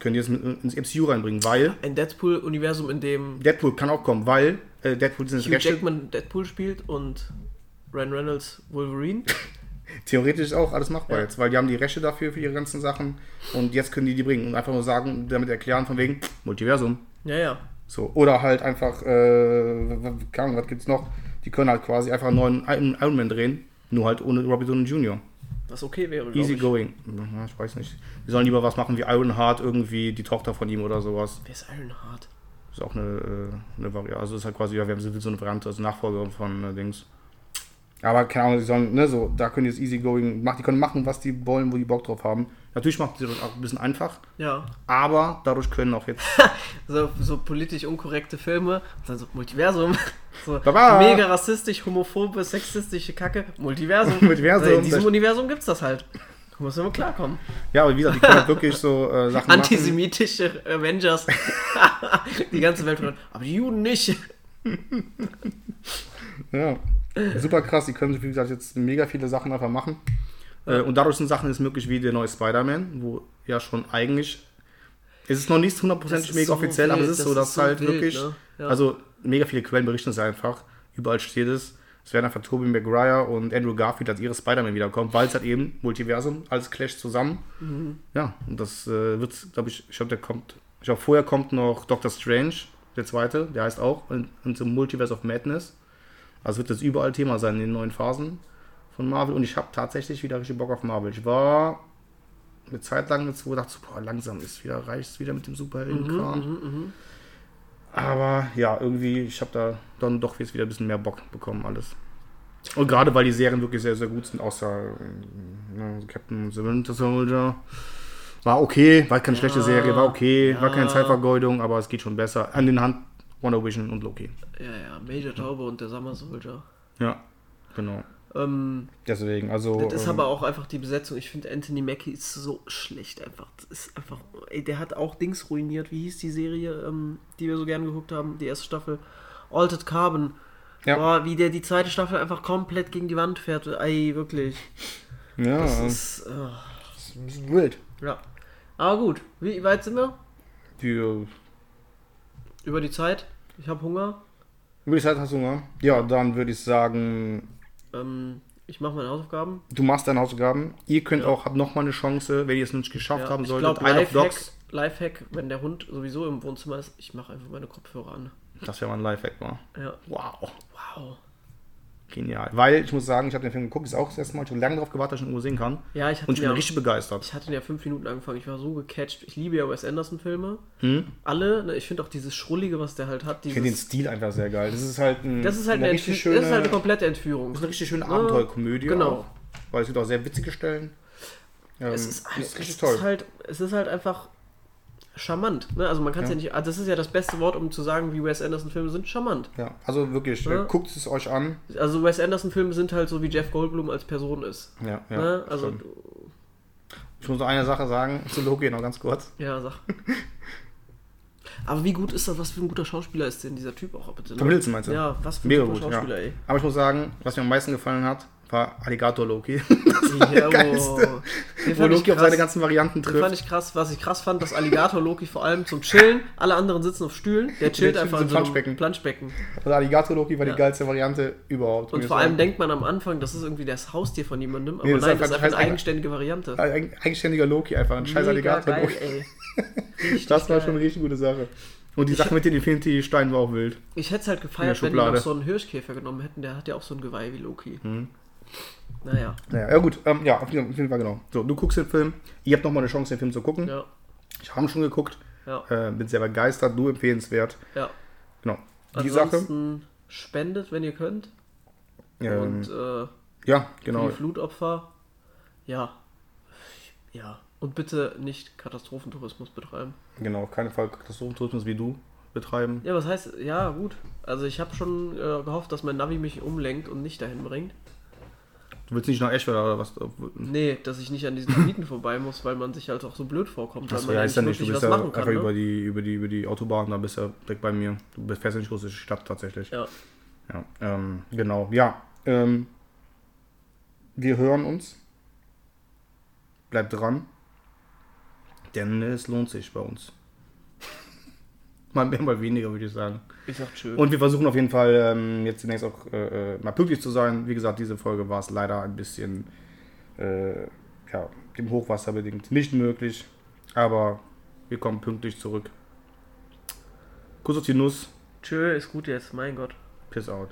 S2: können die jetzt ins MCU reinbringen, weil
S3: ein Deadpool-Universum, in dem
S2: Deadpool kann auch kommen, weil äh, Deadpool sind
S3: Hugh
S2: Rechte.
S3: Jackman Deadpool spielt und Ryan Reynolds Wolverine.
S2: Theoretisch auch alles machbar
S3: Ja.
S2: jetzt, weil die haben die Rechte dafür für ihre ganzen Sachen und jetzt können die die bringen und einfach nur sagen, damit erklären von wegen Multiversum.
S3: Ja, ja.
S2: So, oder halt einfach, äh, keine Ahnung, was gibt's noch? Die können halt quasi einfach einen neuen Iron Iron Man drehen, nur halt ohne Robert Downey Jr.
S3: Was okay wäre,
S2: Easy
S3: ich.
S2: going. Ich weiß nicht. Die sollen lieber was machen wie Ironheart, irgendwie die Tochter von ihm oder sowas.
S3: Wer ist Ironheart?
S2: Ist auch eine, äh, eine Variante. Also ist halt quasi, ja, wir haben so so eine Variante, also Nachfolger von äh, Dings. Aber keine Ahnung, die sollen, ne, so, da können die jetzt easy going machen, die können machen, was die wollen, wo die Bock drauf haben. Natürlich macht sie das auch ein bisschen einfach,
S3: Ja.
S2: aber dadurch können auch jetzt.
S3: So, so politisch unkorrekte Filme. Dann so Multiversum. So
S2: Baba.
S3: mega rassistisch, homophobe, sexistische Kacke. Multiversum.
S2: Multiversum.
S3: In diesem Universum gibt's das halt. Da muss man mal klarkommen.
S2: Ja, aber wie gesagt, die können halt wirklich so äh, Sachen machen.
S3: Antisemitische Avengers. die ganze Welt. Aber die Juden nicht.
S2: Ja, super krass. Die können, wie gesagt, jetzt mega viele Sachen einfach machen. Äh, und dadurch sind Sachen jetzt möglich wie der neue Spider-Man, wo ja schon eigentlich. Es ist noch nicht hundertprozentig mega
S3: so
S2: offiziell, aber es
S3: wild,
S2: ist
S3: das
S2: so, dass
S3: ist so
S2: halt
S3: wild,
S2: wirklich.
S3: ne? Ja.
S2: Also mega viele Quellen berichten es einfach. Überall steht es. Es werden einfach Tobey Maguire und Andrew Garfield als ihre Spider-Man wiederkommen, weil es halt eben Multiversum, alles Clash zusammen.
S3: Mhm.
S2: Ja, und das äh, wird, glaube ich, ich glaube, der kommt. Ich glaube, vorher kommt noch Doctor Strange, der zweite, der heißt auch, in, in the Multiverse of Madness. Also wird das überall Thema sein in den neuen Phasen von Marvel. Und ich habe tatsächlich wieder richtig Bock auf Marvel. Ich war eine Zeit lang jetzt, wo ich dachte, so, boah, langsam ist wieder, reicht es wieder mit dem Superheldenkram. Aber ja, irgendwie, ich habe da dann doch jetzt wieder ein bisschen mehr Bock bekommen, alles. Und gerade weil die Serien wirklich sehr, sehr gut sind, außer ne, Captain the Winter Soldier. War okay, war keine schlechte Serie, war okay, war keine
S3: ja.
S2: Zeitvergeudung, aber es geht schon besser. An den Hand Wonder Vision und Loki.
S3: Ja, ja. Major Taube und der Summer Soldier.
S2: Ja, genau.
S3: Ähm,
S2: Deswegen, also.
S3: Das ist
S2: ähm,
S3: aber auch einfach die Besetzung. Ich finde, Anthony Mackie ist so schlecht einfach. Das ist einfach. Ey, der hat auch Dings ruiniert. Wie hieß die Serie, ähm, die wir so gern geguckt haben? Die erste Staffel. Altered Carbon.
S2: Ja.
S3: Boah, wie der die zweite Staffel einfach komplett gegen die Wand fährt. Ey, wirklich.
S2: ja,
S3: Das
S2: das
S3: ist. äh,
S2: ist ein bisschen wild.
S3: ja. Aber gut. Wie weit sind wir?
S2: Die, äh,
S3: Über die Zeit. Ich habe Hunger.
S2: über die Zeit hast du Hunger? Ja, dann würde ich sagen,
S3: Ähm, ich mache meine Hausaufgaben.
S2: du machst deine Hausaufgaben. Ihr könnt
S3: Ja.
S2: auch, habt nochmal eine Chance, wenn ihr es nicht geschafft
S3: Ja,
S2: haben
S3: ich
S2: solltet.
S3: glaube,
S2: Isle of
S3: Lifehack. Lifehack, wenn der Hund sowieso im Wohnzimmer ist, ich mache einfach meine Kopfhörer an.
S2: Das wäre mal ein Lifehack, war.
S3: Ja.
S2: Wow.
S3: Wow.
S2: Genial. Weil ich muss sagen, ich habe den Film geguckt, ist auch das erste Mal, ich habe lange darauf gewartet, dass ich ihn irgendwo sehen kann.
S3: Ja, ich hatte
S2: Und ich bin
S3: ja,
S2: richtig begeistert.
S3: Ich hatte ja fünf Minuten angefangen. Ich war so gecatcht. Ich liebe ja Wes Anderson-Filme.
S2: Hm?
S3: Alle. Ne, ich finde auch dieses Schrullige, was der halt hat.
S2: Ich finde den
S3: Dieses,
S2: Stil einfach sehr geil. Das ist halt, ein,
S3: das ist halt eine,
S2: richtig
S3: Entführ-
S2: schöne,
S3: das ist halt eine komplette Entführung.
S2: das ist eine richtig schöne Abenteuerkomödie.
S3: genau.
S2: Auch, weil es gibt auch sehr witzige Stellen. Ähm,
S3: es ist, halt,
S2: ist richtig
S3: es
S2: toll.
S3: Ist halt, es ist halt einfach charmant. Ne? Also man kann es ja.
S2: Ja.
S3: nicht. ah, Das ist ja das beste Wort, um zu sagen, wie Wes Anderson-Filme sind. Charmant.
S2: ja, also wirklich,
S3: Ja.
S2: äh, guckt es euch an.
S3: Also Wes Anderson-Filme sind halt so, wie Jeff Goldblum als Person ist.
S2: Ja, ja.
S3: ne? Also,
S2: stimmt. ich muss noch eine Sache sagen zu Loki noch ganz kurz.
S3: ja, sag. Aber wie gut ist das, was für ein guter Schauspieler ist denn dieser Typ auch bitte? Ne?
S2: Tom Hiddleston meinst du?
S3: Ja, was für ein
S2: Mega
S3: super
S2: gut, ja.
S3: Schauspieler, ey.
S2: Aber ich muss sagen, was mir am meisten gefallen hat, war Alligator Loki.
S3: Ja,
S2: Geilste.
S3: Den
S2: Wo
S3: fand ich
S2: Loki auf seine ganzen Varianten
S3: Den fand
S2: trifft.
S3: ich krass, was ich krass fand, dass Alligator Loki vor allem zum Chillen, alle anderen sitzen auf Stühlen, der chillt
S2: chillt
S3: einfach
S2: in so Planschbecken.
S3: Planschbecken.
S2: Also Alligator Loki war
S3: Ja.
S2: die geilste Variante überhaupt.
S3: Und vor allem
S2: sagen.
S3: denkt man am Anfang, das ist irgendwie das Haustier von jemandem, aber
S2: Nee, das
S3: nein, das ist einfach eine eigenständige Variante.
S2: Ein eigenständiger Loki, einfach ein scheiß
S3: Mega
S2: Alligator
S3: geil,
S2: Loki. Das war schon eine richtig gute Sache. Und die Sache mit den Infinity-Steinen war auch wild.
S3: Ich hätte es halt
S2: der
S3: gefeiert, wenn die noch so einen Hirschkäfer genommen hätten. Der hat ja auch so ein Geweih wie Loki.
S2: Mhm.
S3: Naja,
S2: Naja, ja gut, ähm, ja, auf jeden, auf jeden Fall genau. So, du guckst den Film, ihr habt nochmal eine Chance, den Film zu gucken.
S3: ja,
S2: Ich habe ihn schon geguckt,
S3: ja,
S2: äh, bin sehr begeistert, du empfehlenswert.
S3: ja.
S2: Genau. Die Sache.
S3: Ansonsten spendet, wenn ihr könnt.
S2: Ähm,
S3: Und äh,
S2: ja,
S3: für
S2: genau.
S3: die Flutopfer, ja. Ja. Und bitte nicht Katastrophentourismus betreiben.
S2: Genau, auf keinen Fall Katastrophentourismus wie du betreiben.
S3: Ja, was heißt, ja, gut. Also ich habe schon äh, gehofft, dass mein Navi mich umlenkt und nicht dahin bringt.
S2: Du willst nicht nach Eschweiler oder was?
S3: Nee, dass ich nicht an diesen Gebieten vorbei muss, weil man sich halt auch so blöd vorkommt,
S2: Das
S3: man
S2: heißt ja nicht, du bist ja
S3: machen kann.
S2: einfach über,
S3: Ne?
S2: die, über, die, über die Autobahn, da bist du ja direkt bei mir. Du fährst ja nicht große Stadt tatsächlich.
S3: Ja.
S2: Ja, ähm, genau. Ja, ähm, wir hören uns. Bleibt dran. Denn es lohnt sich bei uns. mal mehr, mal weniger, würde ich sagen.
S3: Ich sag schön.
S2: Und wir versuchen auf jeden Fall ähm, jetzt zunächst auch äh, äh, mal pünktlich zu sein. Wie gesagt, diese Folge war es leider ein bisschen äh, ja, dem Hochwasser bedingt nicht möglich. Aber wir kommen pünktlich zurück. Kuss auf die Nuss.
S3: Tschö, ist gut jetzt, mein Gott.
S2: Piss out.